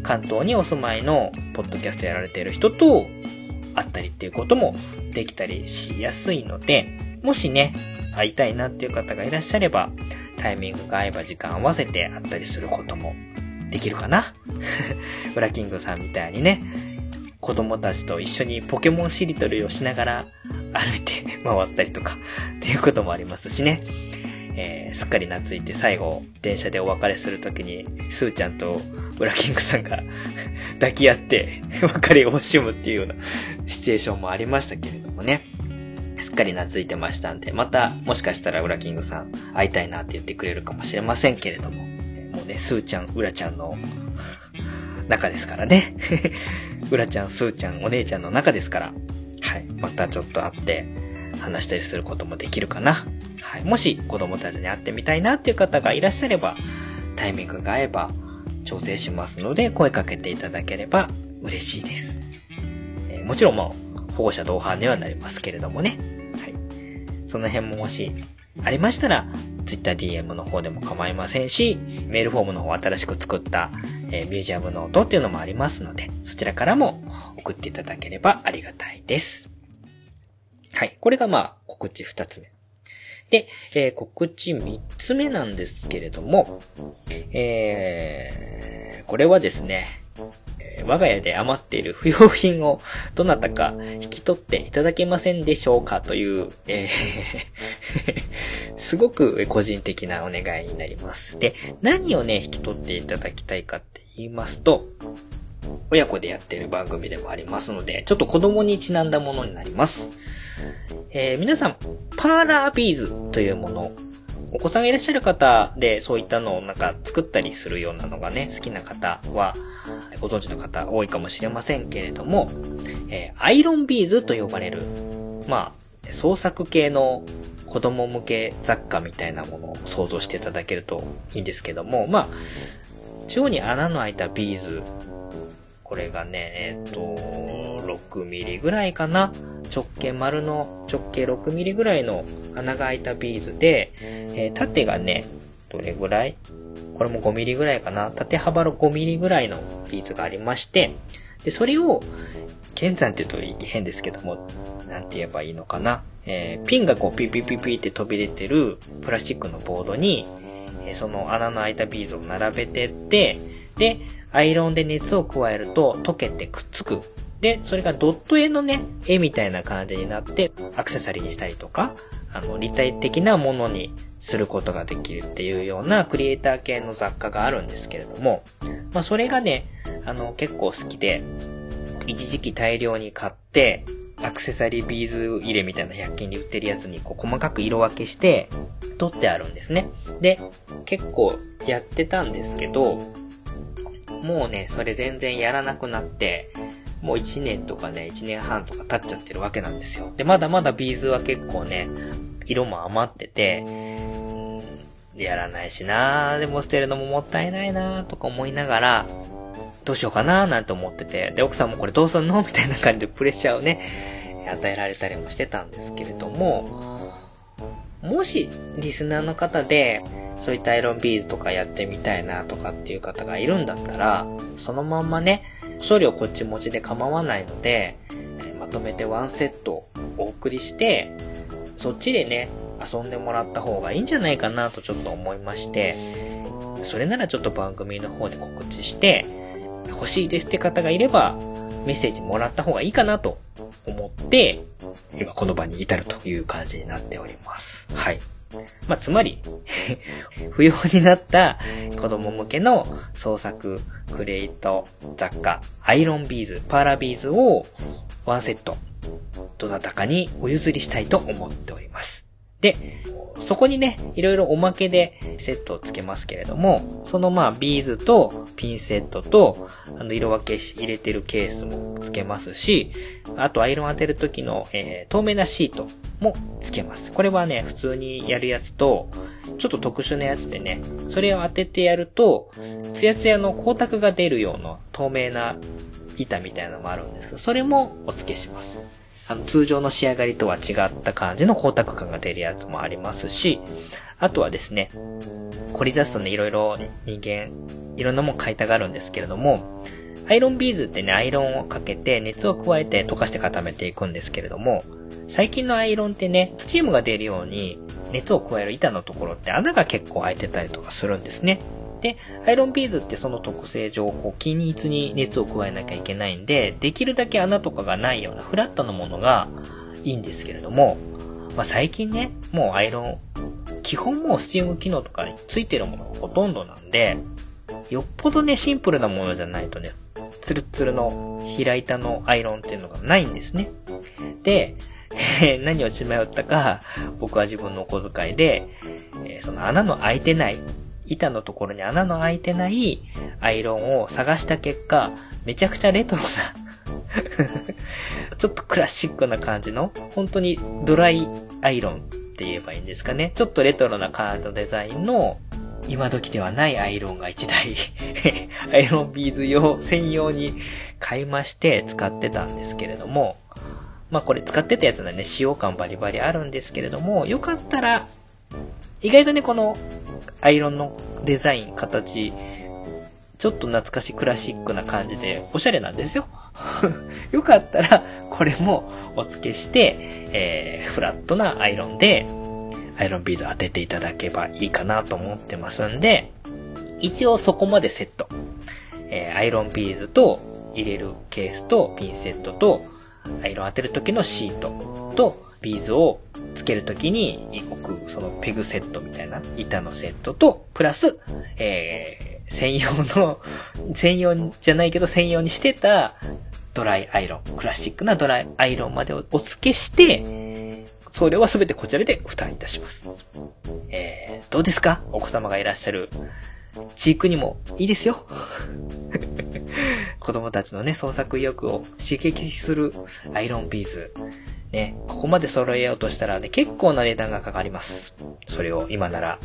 関東にお住まいのポッドキャストやられている人と会ったりっていうこともできたりしやすいので、もしね、会いたいなっていう方がいらっしゃれば、タイミングが合えば時間合わせて会ったりすることもできるかな ブラキングさんみたいにね、子供たちと一緒にポケモンしりとりをしながら歩いて回ったりとかっていうこともありますしね。えー、すっかり懐いて最後、電車でお別れするときに、スーちゃんとウラキングさんが 抱き合って 別れを惜しむっていうようなシチュエーションもありましたけれどもね。すっかり懐いてましたんで、また、もしかしたらウラキングさん会いたいなって言ってくれるかもしれませんけれども、もうね、スーちゃん、ウラちゃんの 中ですからね。ウラちゃん、スーちゃん、お姉ちゃんの中ですから、はい。またちょっと会って話したりすることもできるかな。はい。もし子供たちに会ってみたいなっていう方がいらっしゃれば、タイミングが合えば調整しますので、声かけていただければ嬉しいです。えー、もちろんもう、保護者同伴にはなりますけれどもね。はい。その辺ももし、ありましたら、TwitterDM の方でも構いませんし、メールフォームの方新しく作った、えー、ミュージアムノートっていうのもありますので、そちらからも送っていただければありがたいです。はい。これがまあ、告知二つ目。で、えー、告知3つ目なんですけれども、えー、これはですね、我が家で余っている不要品をどなたか引き取っていただけませんでしょうかという、えー すごく個人的なお願いになります。で、何をね、引き取っていただきたいかって言いますと、親子でやっている番組でもありますので、ちょっと子供にちなんだものになります。えー、皆さん、パーラービーズというもの、お子さんがいらっしゃる方で、そういったのをなんか作ったりするようなのがね、好きな方は、ご存知の方多いかもしれませんけれども、えー、アイロンビーズと呼ばれる、まあ、創作系の子供向け雑貨みたいなものを想像していただけるといいんですけども、まあ、中央に穴の開いたビーズ。これがね、えっ、と、6ミリぐらいかな。直径丸の直径6ミリぐらいの穴が開いたビーズで、えー、縦がね、どれぐらい？これも5ミリぐらいかな。縦幅の5ミリぐらいのビーズがありまして、で、それを、剣山って言うと変ですけども、なんて言えばいいのかな。えー、ピンがこうピピピピって飛び出てるプラスチックのボードに、えー、その穴の開いたビーズを並べてって、で、アイロンで熱を加えると溶けてくっつく。で、それがドット絵のね、絵みたいな感じになって、アクセサリーにしたりとか、あの、立体的なものにすることができるっていうようなクリエイター系の雑貨があるんですけれども、まあそれがね、あの、結構好きで、一時期大量に買って、アクセサリービーズ入れみたいな100均で売ってるやつにこう細かく色分けして取ってあるんですね。で、結構やってたんですけど、もうね、それ全然やらなくなって、もう1年とかね、1年半とか経っちゃってるわけなんですよ。で、まだまだビーズは結構ね、色も余ってて、やらないしなでも捨てるのももったいないなとか思いながら、どうしようかななんて思ってて、で、奥さんもこれどうすんのみたいな感じでプレッシャーをね、与えられたりもしてたんですけれども、もし、リスナーの方で、そういったアイロンビーズとかやってみたいなとかっていう方がいるんだったら、そのまんまね、送料こっち持ちで構わないので、まとめてワンセットお送りして、そっちでね、遊んでもらった方がいいんじゃないかなとちょっと思いまして、それならちょっと番組の方で告知して、欲しいですって方がいれば、メッセージもらった方がいいかなと思って、今この場に至るという感じになっております。はい。まあ、つまり 不要になった子供向けの創作、クラフト、雑貨、アイロンビーズ、パーラビーズをワンセット、どなたかにお譲りしたいと思っております。で、そこにね、いろいろおまけでセットをつけますけれども、そのまあビーズとピンセットと、あの色分け入れてるケースもつけますし、あとアイロン当てる時の、えー、透明なシートもつけます。これはね、普通にやるやつと、ちょっと特殊なやつでね、それを当ててやると、ツヤツヤの光沢が出るような透明な板みたいなのもあるんですけど、それもお付けします。あの、通常の仕上がりとは違った感じの光沢感が出るやつもありますし、あとはですね、凝り出すとね、いろいろ人間、いろんなもん買いたがるんですけれども、アイロンビーズってね、アイロンをかけて熱を加えて溶かして固めていくんですけれども、最近のアイロンってね、スチームが出るように熱を加える板のところって穴が結構開いてたりとかするんですね。で、アイロンビーズってその特性上、こう、均一に熱を加えなきゃいけないんで、できるだけ穴とかがないようなフラットなものがいいんですけれども、まあ、最近ね、もうアイロン、基本もうスチーム機能とかについてるものがほとんどなんで、よっぽどね、シンプルなものじゃないとね、ツルツルの平板のアイロンっていうのがないんですね。で、何を血迷ったか、僕は自分のお小遣いで、え、その穴の開いてない板のところに穴の開いてないアイロンを探した結果、めちゃくちゃレトロなちょっとクラシックな感じの、本当にドライアイロンって言えばいいんですかね。ちょっとレトロなカードデザインの、今時ではないアイロンが1台 アイロンビーズ用、専用に買いまして使ってたんですけれども、まあこれ使ってたやつはね、使用感バリバリあるんですけれども、よかったら、意外とね、このアイロンのデザイン、形、ちょっと懐かしいクラシックな感じで、おしゃれなんですよ。よかったら、これもお付けして、えー、フラットなアイロンで、アイロンビーズ当てていただけばいいかなと思ってますんで、一応そこまでセット。えー、アイロンビーズと入れるケースとピンセットと、アイロン当てる時のシートとビーズをつけるときに置く、そのペグセットみたいな板のセットと、プラス、えー、専用の、専用じゃないけど専用にしてたドライアイロン、クラシックなドライアイロンまでをお付けして、送料はすべてこちらで負担いたします。えー、どうですか？お子様がいらっしゃるチークにもいいですよ。子供たちのね、創作意欲を刺激するアイロンビーズ。ね、ここまで揃えようとしたらね、結構な値段がかかります。それを今なら、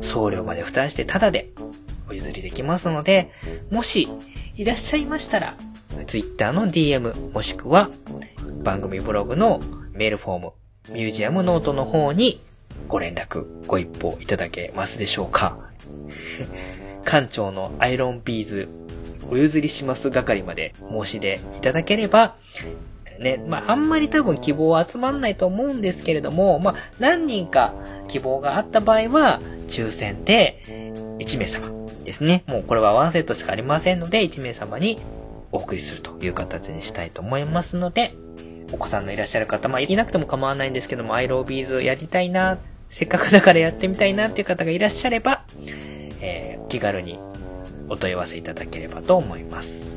送料まで負担してタダでお譲りできますので、もしいらっしゃいましたら、Twitter の DM もしくは番組ブログのメールフォーム、ミュージアムノートの方にご連絡、ご一報いただけますでしょうか 館長のアイロンビーズお譲りします係まで申し出いただければ、ね、まあ、あんまり多分希望は集まんないと思うんですけれども、まあ、何人か希望があった場合は、抽選で1名様ですね。もうこれはワンセットしかありませんので、1名様にお送りするという形にしたいと思いますので、お子さんのいらっしゃる方、まあ、いなくても構わないんですけども、アイロービーズやりたいな、せっかくだからやってみたいなっていう方がいらっしゃれば、えー、気軽にお問い合わせいただければと思います。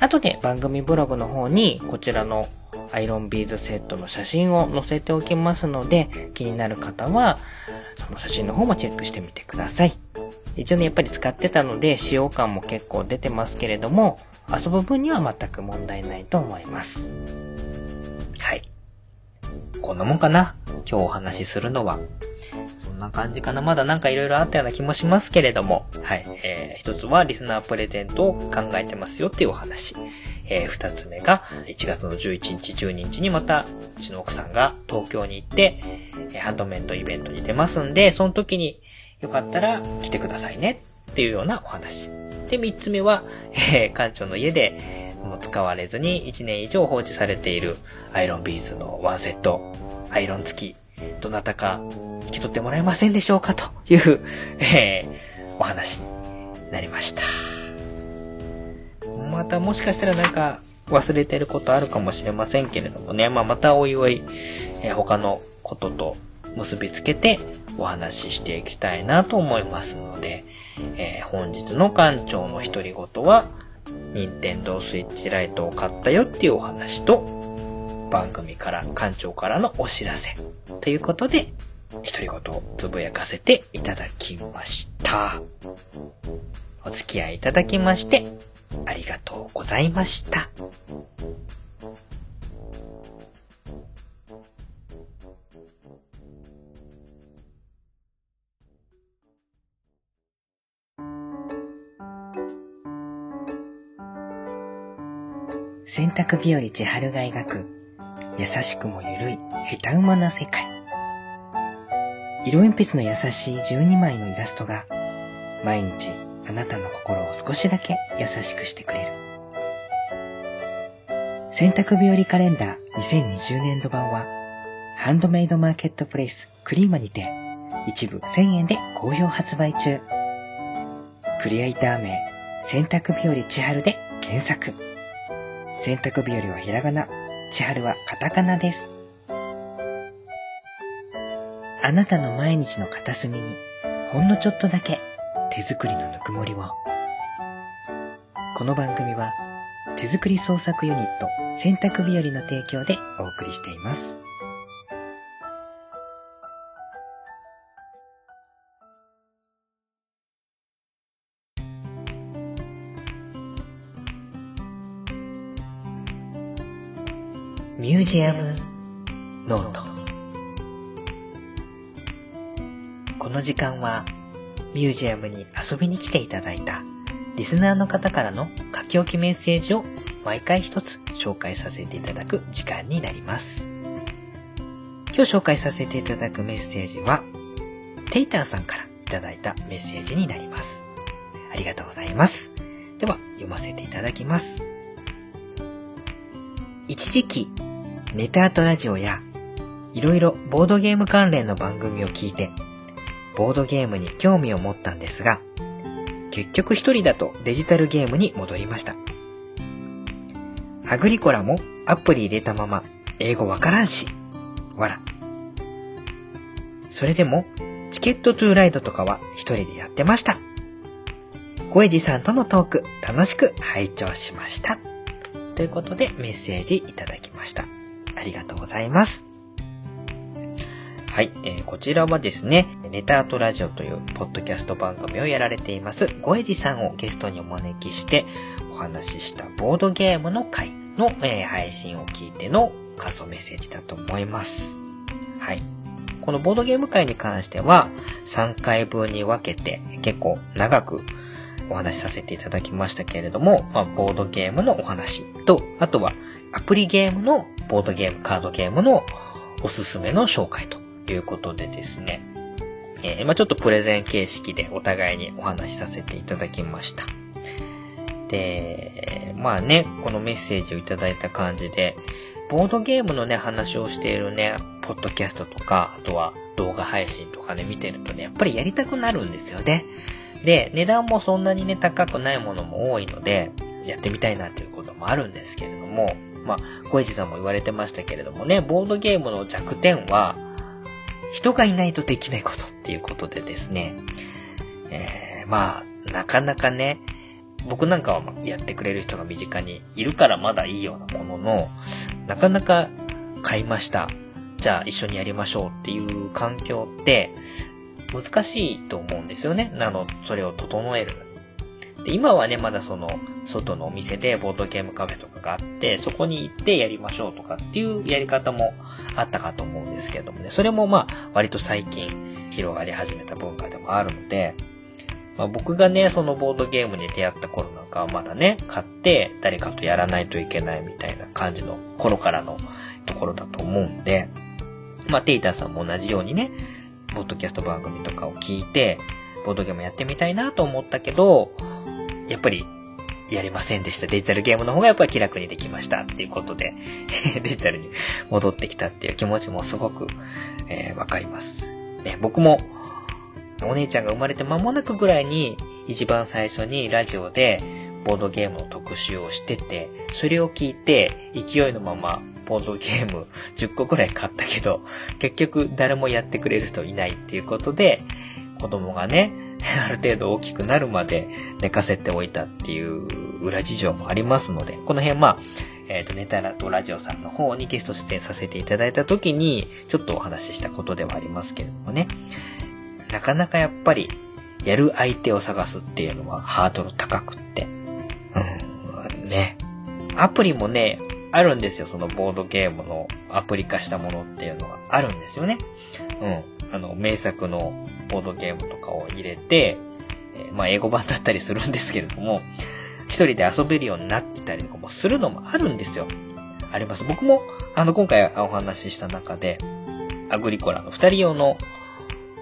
後で番組ブログの方にこちらのアイロンビーズセットの写真を載せておきますので、気になる方は、その写真の方もチェックしてみてください。一応ね、やっぱり使ってたので、使用感も結構出てますけれども、遊ぶ分には全く問題ないと思います。はい。こんなもんかな？今日お話しするのは。んな感じかな。まだなんか色々あったような気もしますけれども。はい。えー、一つはリスナープレゼントを考えてますよっていうお話。えー、二つ目が、1月の11日、12日にまた、うちの奥さんが東京に行って、えー、ハンドメイドイベントに出ますんで、その時によかったら来てくださいねっていうようなお話。で、三つ目は、えー、館長の家で、もう使われずに1年以上放置されているアイロンビーズのワンセット、アイロン付き、どなたか引き取ってもらえませんでしょうかという、えー、お話になりました。またもしかしたらなんか忘れてることあるかもしれませんけれどもね、まあ、またおいおい、えー、他のことと結びつけてお話ししていきたいなと思いますので、えー、本日の館長の独り言は、任天堂スイッチライトを買ったよっていうお話と、番組から、館長からのお知らせ。ということで、独り言をつぶやかせていただきました。お付き合いいただきまして、ありがとうございました。洗濯日和千春が描く優しくもゆるい下手馬な世界。色鉛筆の優しい12枚のイラストが毎日あなたの心を少しだけ優しくしてくれる。洗濯日和カレンダー2020年度版はハンドメイドマーケットプレイスクリーマにて一部1000円で好評発売中。クリエイター名洗濯日和千春で検索。洗濯日和はひらがな、千春はカタカナです。あなたの毎日の片隅にほんのちょっとだけ手作りのぬくもりを。この番組は手作り創作ユニット洗濯日和の提供でお送りしています。ミュージアムノートこの時間はミュージアムに遊びに来ていただいたリスナーの方からの書き置きメッセージを毎回一つ紹介させていただく時間になります。今日紹介させていただくメッセージは、テイターさんからいただいたメッセージになります。ありがとうございます。では、読ませていただきます。一時期、ネタアトラジオや、いろいろボードゲーム関連の番組を聞いて、ボードゲームに興味を持ったんですが、結局一人だとデジタルゲームに戻りました。アグリコラもアプリ入れたまま英語わからんし、わら。それでも、チケットトゥーライドとかは一人でやってました。ゴエジさんとのトーク楽しく拝聴しました。ということでメッセージいただきました。ありがとうございます。はい、えー、こちらはですね、ネタアートラジオというポッドキャスト番組をやられています、ゴエジさんをゲストにお招きしてお話ししたボードゲームの回の、えー、配信を聞いての感想メッセージだと思います。はい。このボードゲーム会に関しては3回分に分けて結構長くお話しさせていただきましたけれども、まあ、ボードゲームのお話と、あとはアプリゲームのボードゲーム、カードゲームのおすすめの紹介ということでですね、えー、まあ、ちょっとプレゼン形式でお互いにお話しさせていただきました。で、まあね、このメッセージをいただいた感じで、ボードゲームのね、話をしているね、ポッドキャストとか、あとは動画配信とかね、見てるとね、やっぱりやりたくなるんですよね。で、値段もそんなにね、高くないものも多いので、やってみたいなということもあるんですけれども、まあ、小市さんも言われてましたけれどもね、ボードゲームの弱点は、人がいないとできないことっていうことでですね、えー、まあ、なかなかね、僕なんかはやってくれる人が身近にいるからまだいいようなものの、なかなか買いました。じゃあ一緒にやりましょうっていう環境って難しいと思うんですよね。あの、それを整える。で、今はね、まだその、外のお店でボードゲームカフェとかがあって、そこに行ってやりましょうとかっていうやり方もあったかと思うんですけれどもね、それもまあ、割と最近広がり始めた文化でもあるので、まあ、僕がね、そのボードゲームに出会った頃なんかはまだね、買って誰かとやらないといけないみたいな感じの頃からのところだと思うんで、まあ、テイターさんも同じようにね、ポッドキャスト番組とかを聞いて、ボードゲームやってみたいなと思ったけど、やっぱりやりませんでした。デジタルゲームの方がやっぱり気楽にできましたっていうことで デジタルに戻ってきたっていう気持ちもすごく、えー、わかります。ね、僕もお姉ちゃんが生まれて間もなくぐらいに、一番最初にラジオでボードゲームの特集をしてて、それを聞いて、勢いのままボードゲーム10個ぐらい買ったけど、結局誰もやってくれる人いないっていうことで、子供がね、ある程度大きくなるまで寝かせておいたっていう裏事情もありますので、この辺まあ、えっ、ー、と、ネタラとラジオさんの方にゲスト出演させていただいた時に、ちょっとお話ししたことではありますけれどもね。なかなかやっぱり、やる相手を探すっていうのはハードル高くって。うん、ね。アプリもね、あるんですよ。そのボードゲームのアプリ化したものっていうのがあるんですよね。うん。あの、名作のボードゲームとかを入れて、えー、まあ、英語版だったりするんですけれども、一人で遊べるようになってたりとかもするのもあるんですよ。あります。僕も、あの、今回お話しした中で、アグリコラの二人用の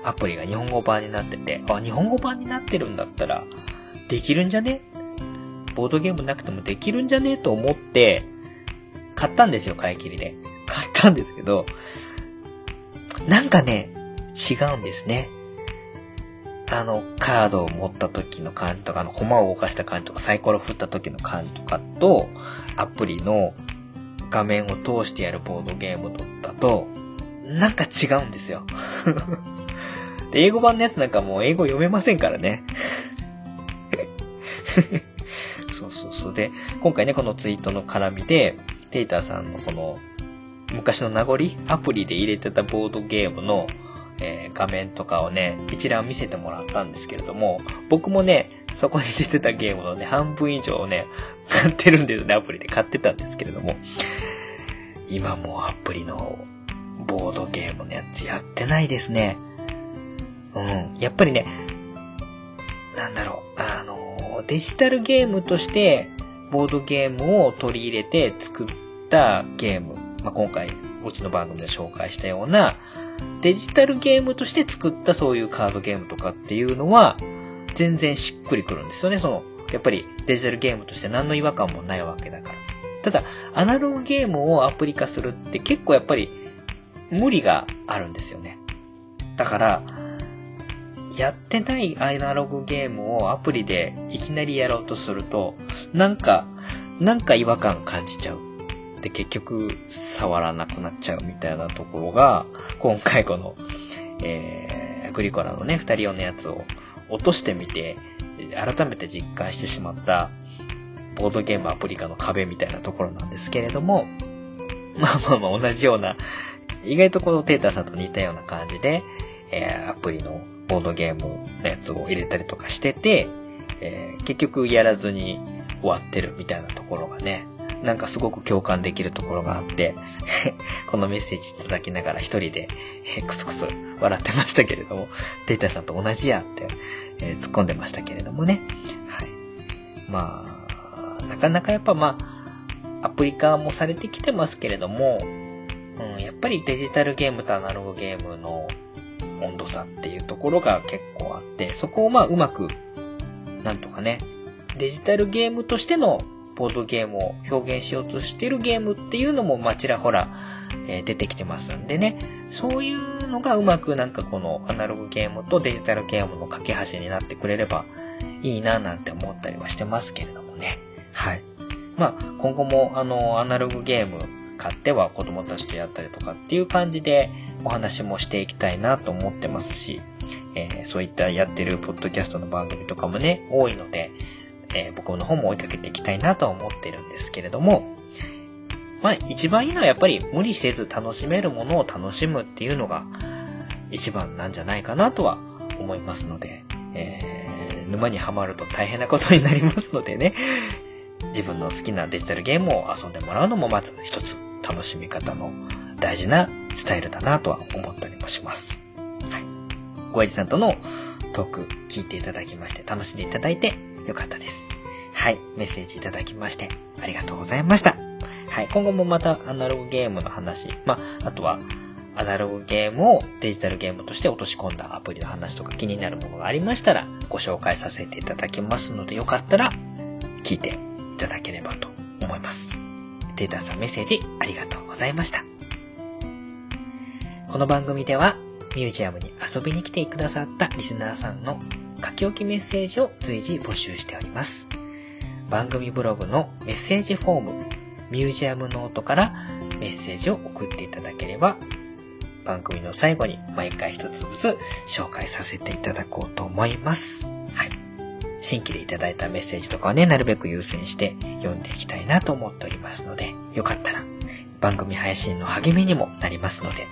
アプリが日本語版になってて、あ、日本語版になってるんだったら、できるんじゃね？ボードゲームなくてもできるんじゃね？と思って、買ったんですよ、買い切りで。買ったんですけど、なんかね、違うんですね。あの、カードを持った時の感じとか、あの、コマを動かした感じとか、サイコロ振った時の感じとかと、アプリの画面を通してやるボードゲームだと、なんか違うんですよ。で、英語版のやつなんかもう英語読めませんからね。そうそうそう。で、今回ね、このツイートの絡みで、テイターさんのこの、昔の名残アプリで入れてたボードゲームの、えー、画面とかをね、一覧見せてもらったんですけれども、僕もね、そこに出てたゲームのね、半分以上をね、買ってるんですよね、アプリで買ってたんですけれども、今もアプリのボードゲームのやつやってないですね。うん。やっぱりね、なんだろう、あの、デジタルゲームとして、ボードゲームを取り入れて作ったゲーム。まあ、今回、うちの番組で紹介したような、デジタルゲームとして作ったそういうカードゲームとかっていうのは、全然しっくりくるんですよね。その、やっぱりデジタルゲームとして何の違和感もないわけだから。ただ、アナログゲームをアプリ化するって結構やっぱり無理があるんですよね。だから、やってないアナログゲームをアプリでいきなりやろうとすると、なんか、なんか違和感感じちゃう。で、結局、触らなくなっちゃうみたいなところが、今回この、えー、アグリコラのね、二人用のやつを落としてみて、改めて実感してしまった、ボードゲームアプリ化の壁みたいなところなんですけれども、まあまあまあ同じような、意外とこのテータさんと似たような感じで、えー、アプリのボードゲームのやつを入れたりとかしてて、えー、結局やらずに終わってるみたいなところがね、なんかすごく共感できるところがあって このメッセージいただきながら一人で、え、クスクス笑ってましたけれども、データさんと同じやって、えー、突っ込んでましたけれどもね。はいまあ、なかなかやっぱまあ、アプリ化もされてきてますけれども、うん、やっぱりデジタルゲームとアナログゲームの温度差っていうところが結構あって、そこをまあうまく、なんとかね、デジタルゲームとしてのボードゲームを表現しようとしてるゲームっていうのも、まあ、ちらほら、えー、出てきてますんでね。そういうのがうまくなんかこのアナログゲームとデジタルゲームの架け橋になってくれればいいななんて思ったりはしてますけれどもね。はい。まあ、今後もあの、アナログゲーム買っては子供たちとやったりとかっていう感じでお話もしていきたいなと思ってますし、えー、そういったやってるポッドキャストの番組とかもね、多いので、えー、僕の方も追いかけていきたいなとは思ってるんですけれども、まあ一番いいのはやっぱり無理せず楽しめるものを楽しむっていうのが一番なんじゃないかなとは思いますので、えー、沼にはまると大変なことになりますのでね、自分の好きなデジタルゲームを遊んでもらうのもまず一つ楽しみ方の大事なスタイルだなとは思ったりもします。はい。ごえじさんとのトーク聞いていただきまして楽しんでいただいてよかったです。はい。メッセージいただきまして、ありがとうございました。はい。今後もまたアナログゲームの話、まあ、あとは、アナログゲームをデジタルゲームとして落とし込んだアプリの話とか気になるものがありましたら、ご紹介させていただきますので、よかったら、聞いていただければと思います。データさんメッセージありがとうございました。この番組では、ミュージアムに遊びに来てくださったリスナーさんの書き置きメッセージを随時募集しております。番組ブログのメッセージフォーム、ミュージアムノートからメッセージを送っていただければ、番組の最後に毎回一つずつ紹介させていただこうと思います。はい。新規でいただいたメッセージとかはね、なるべく優先して読んでいきたいなと思っておりますので、よかったら番組配信の励みにもなりますので、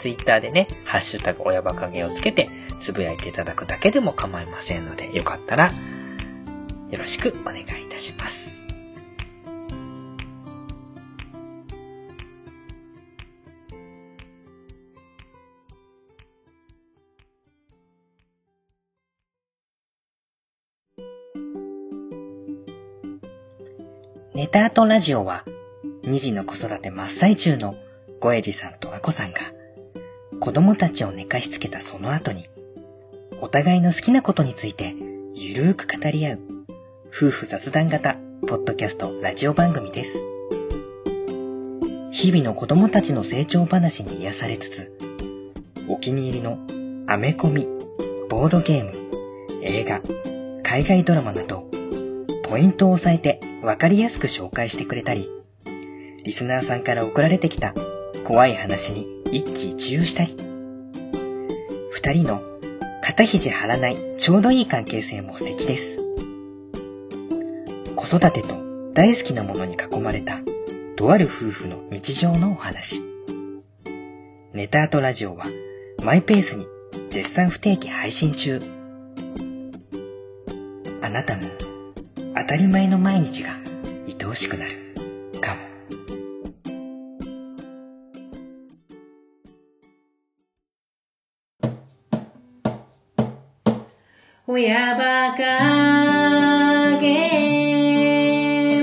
ツイッターでね、ハッシュタグ親バカゲをつけて、つぶやいていただくだけでも構いませんので、よかったら、よろしくお願いいたします。ネタートラジオは、2児の子育て真っ最中のごえじさんとあこさんが、子供たちを寝かしつけたその後に、お互いの好きなことについてゆるーく語り合う、夫婦雑談型、ポッドキャスト、ラジオ番組です。日々の子供たちの成長話に癒されつつ、お気に入りのアメコミ、ボードゲーム、映画、海外ドラマなど、ポイントを押さえてわかりやすく紹介してくれたり、リスナーさんから送られてきた怖い話に一喜一憂したり、二人の肩肘張らないちょうどいい関係性も素敵です。子育てと大好きなものに囲まれた、とある夫婦の日常のお話。ネタートラジオはマイペースに絶賛不定期配信中。あなたも当たり前の毎日が愛おしくなる。親バカゲ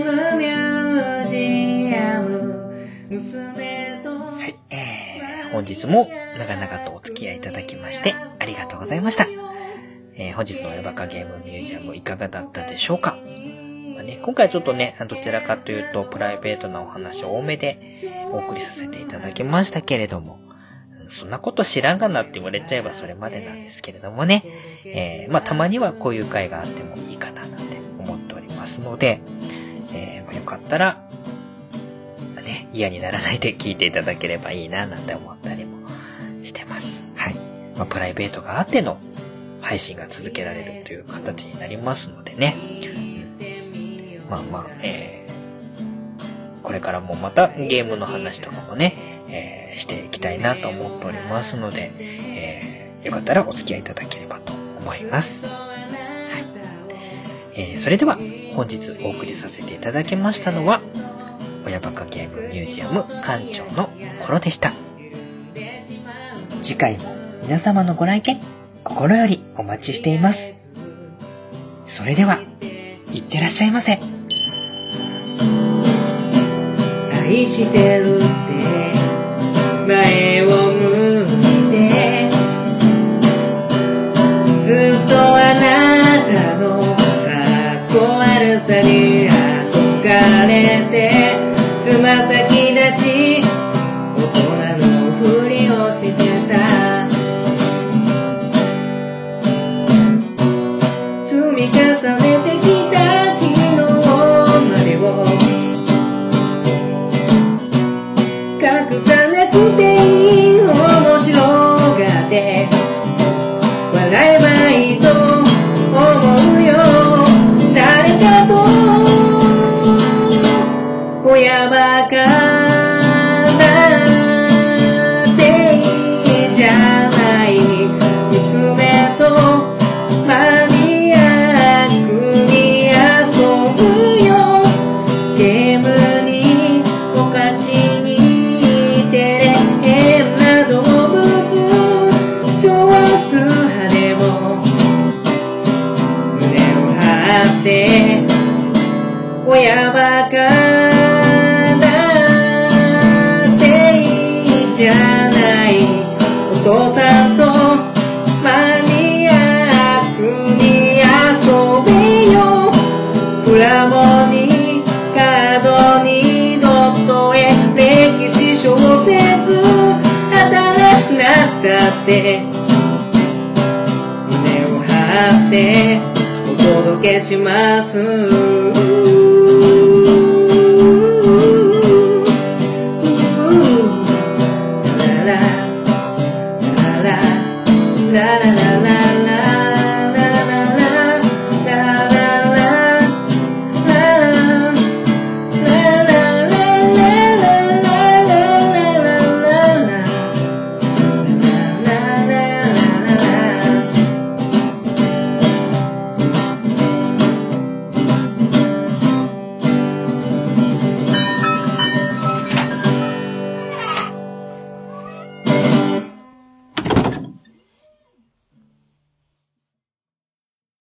ームミュージアム娘とはい、えー、本日も長々とお付き合いいただきましてありがとうございました。えー、本日の親バカゲームミュージアムいかがだったでしょうか？まあね、今回ちょっとね、どちらかというとプライベートなお話多めでお送りさせていただきましたけれども、そんなこと知らんがなって言われちゃえばそれまでなんですけれどもね。えー、まあ、たまにはこういう会があってもいいかななんて思っておりますので、えー、まあ、よかったら、ね、嫌にならないで聞いていただければいいななんて思ったりもしてます。はい。まあ、プライベートがあっての配信が続けられるという形になりますのでね。うん、まあまあ、えー、これからもまたゲームの話とかもね、えー、していきたいなと思っておりますので、えー、よかったらお付き合いいただければと思います。はい。えー、それでは、本日お送りさせていただきましたのは、親バカゲームミュージアム館長のコロでした。次回も皆様のご来店、心よりお待ちしています。それでは、いってらっしゃいませ。愛してるっ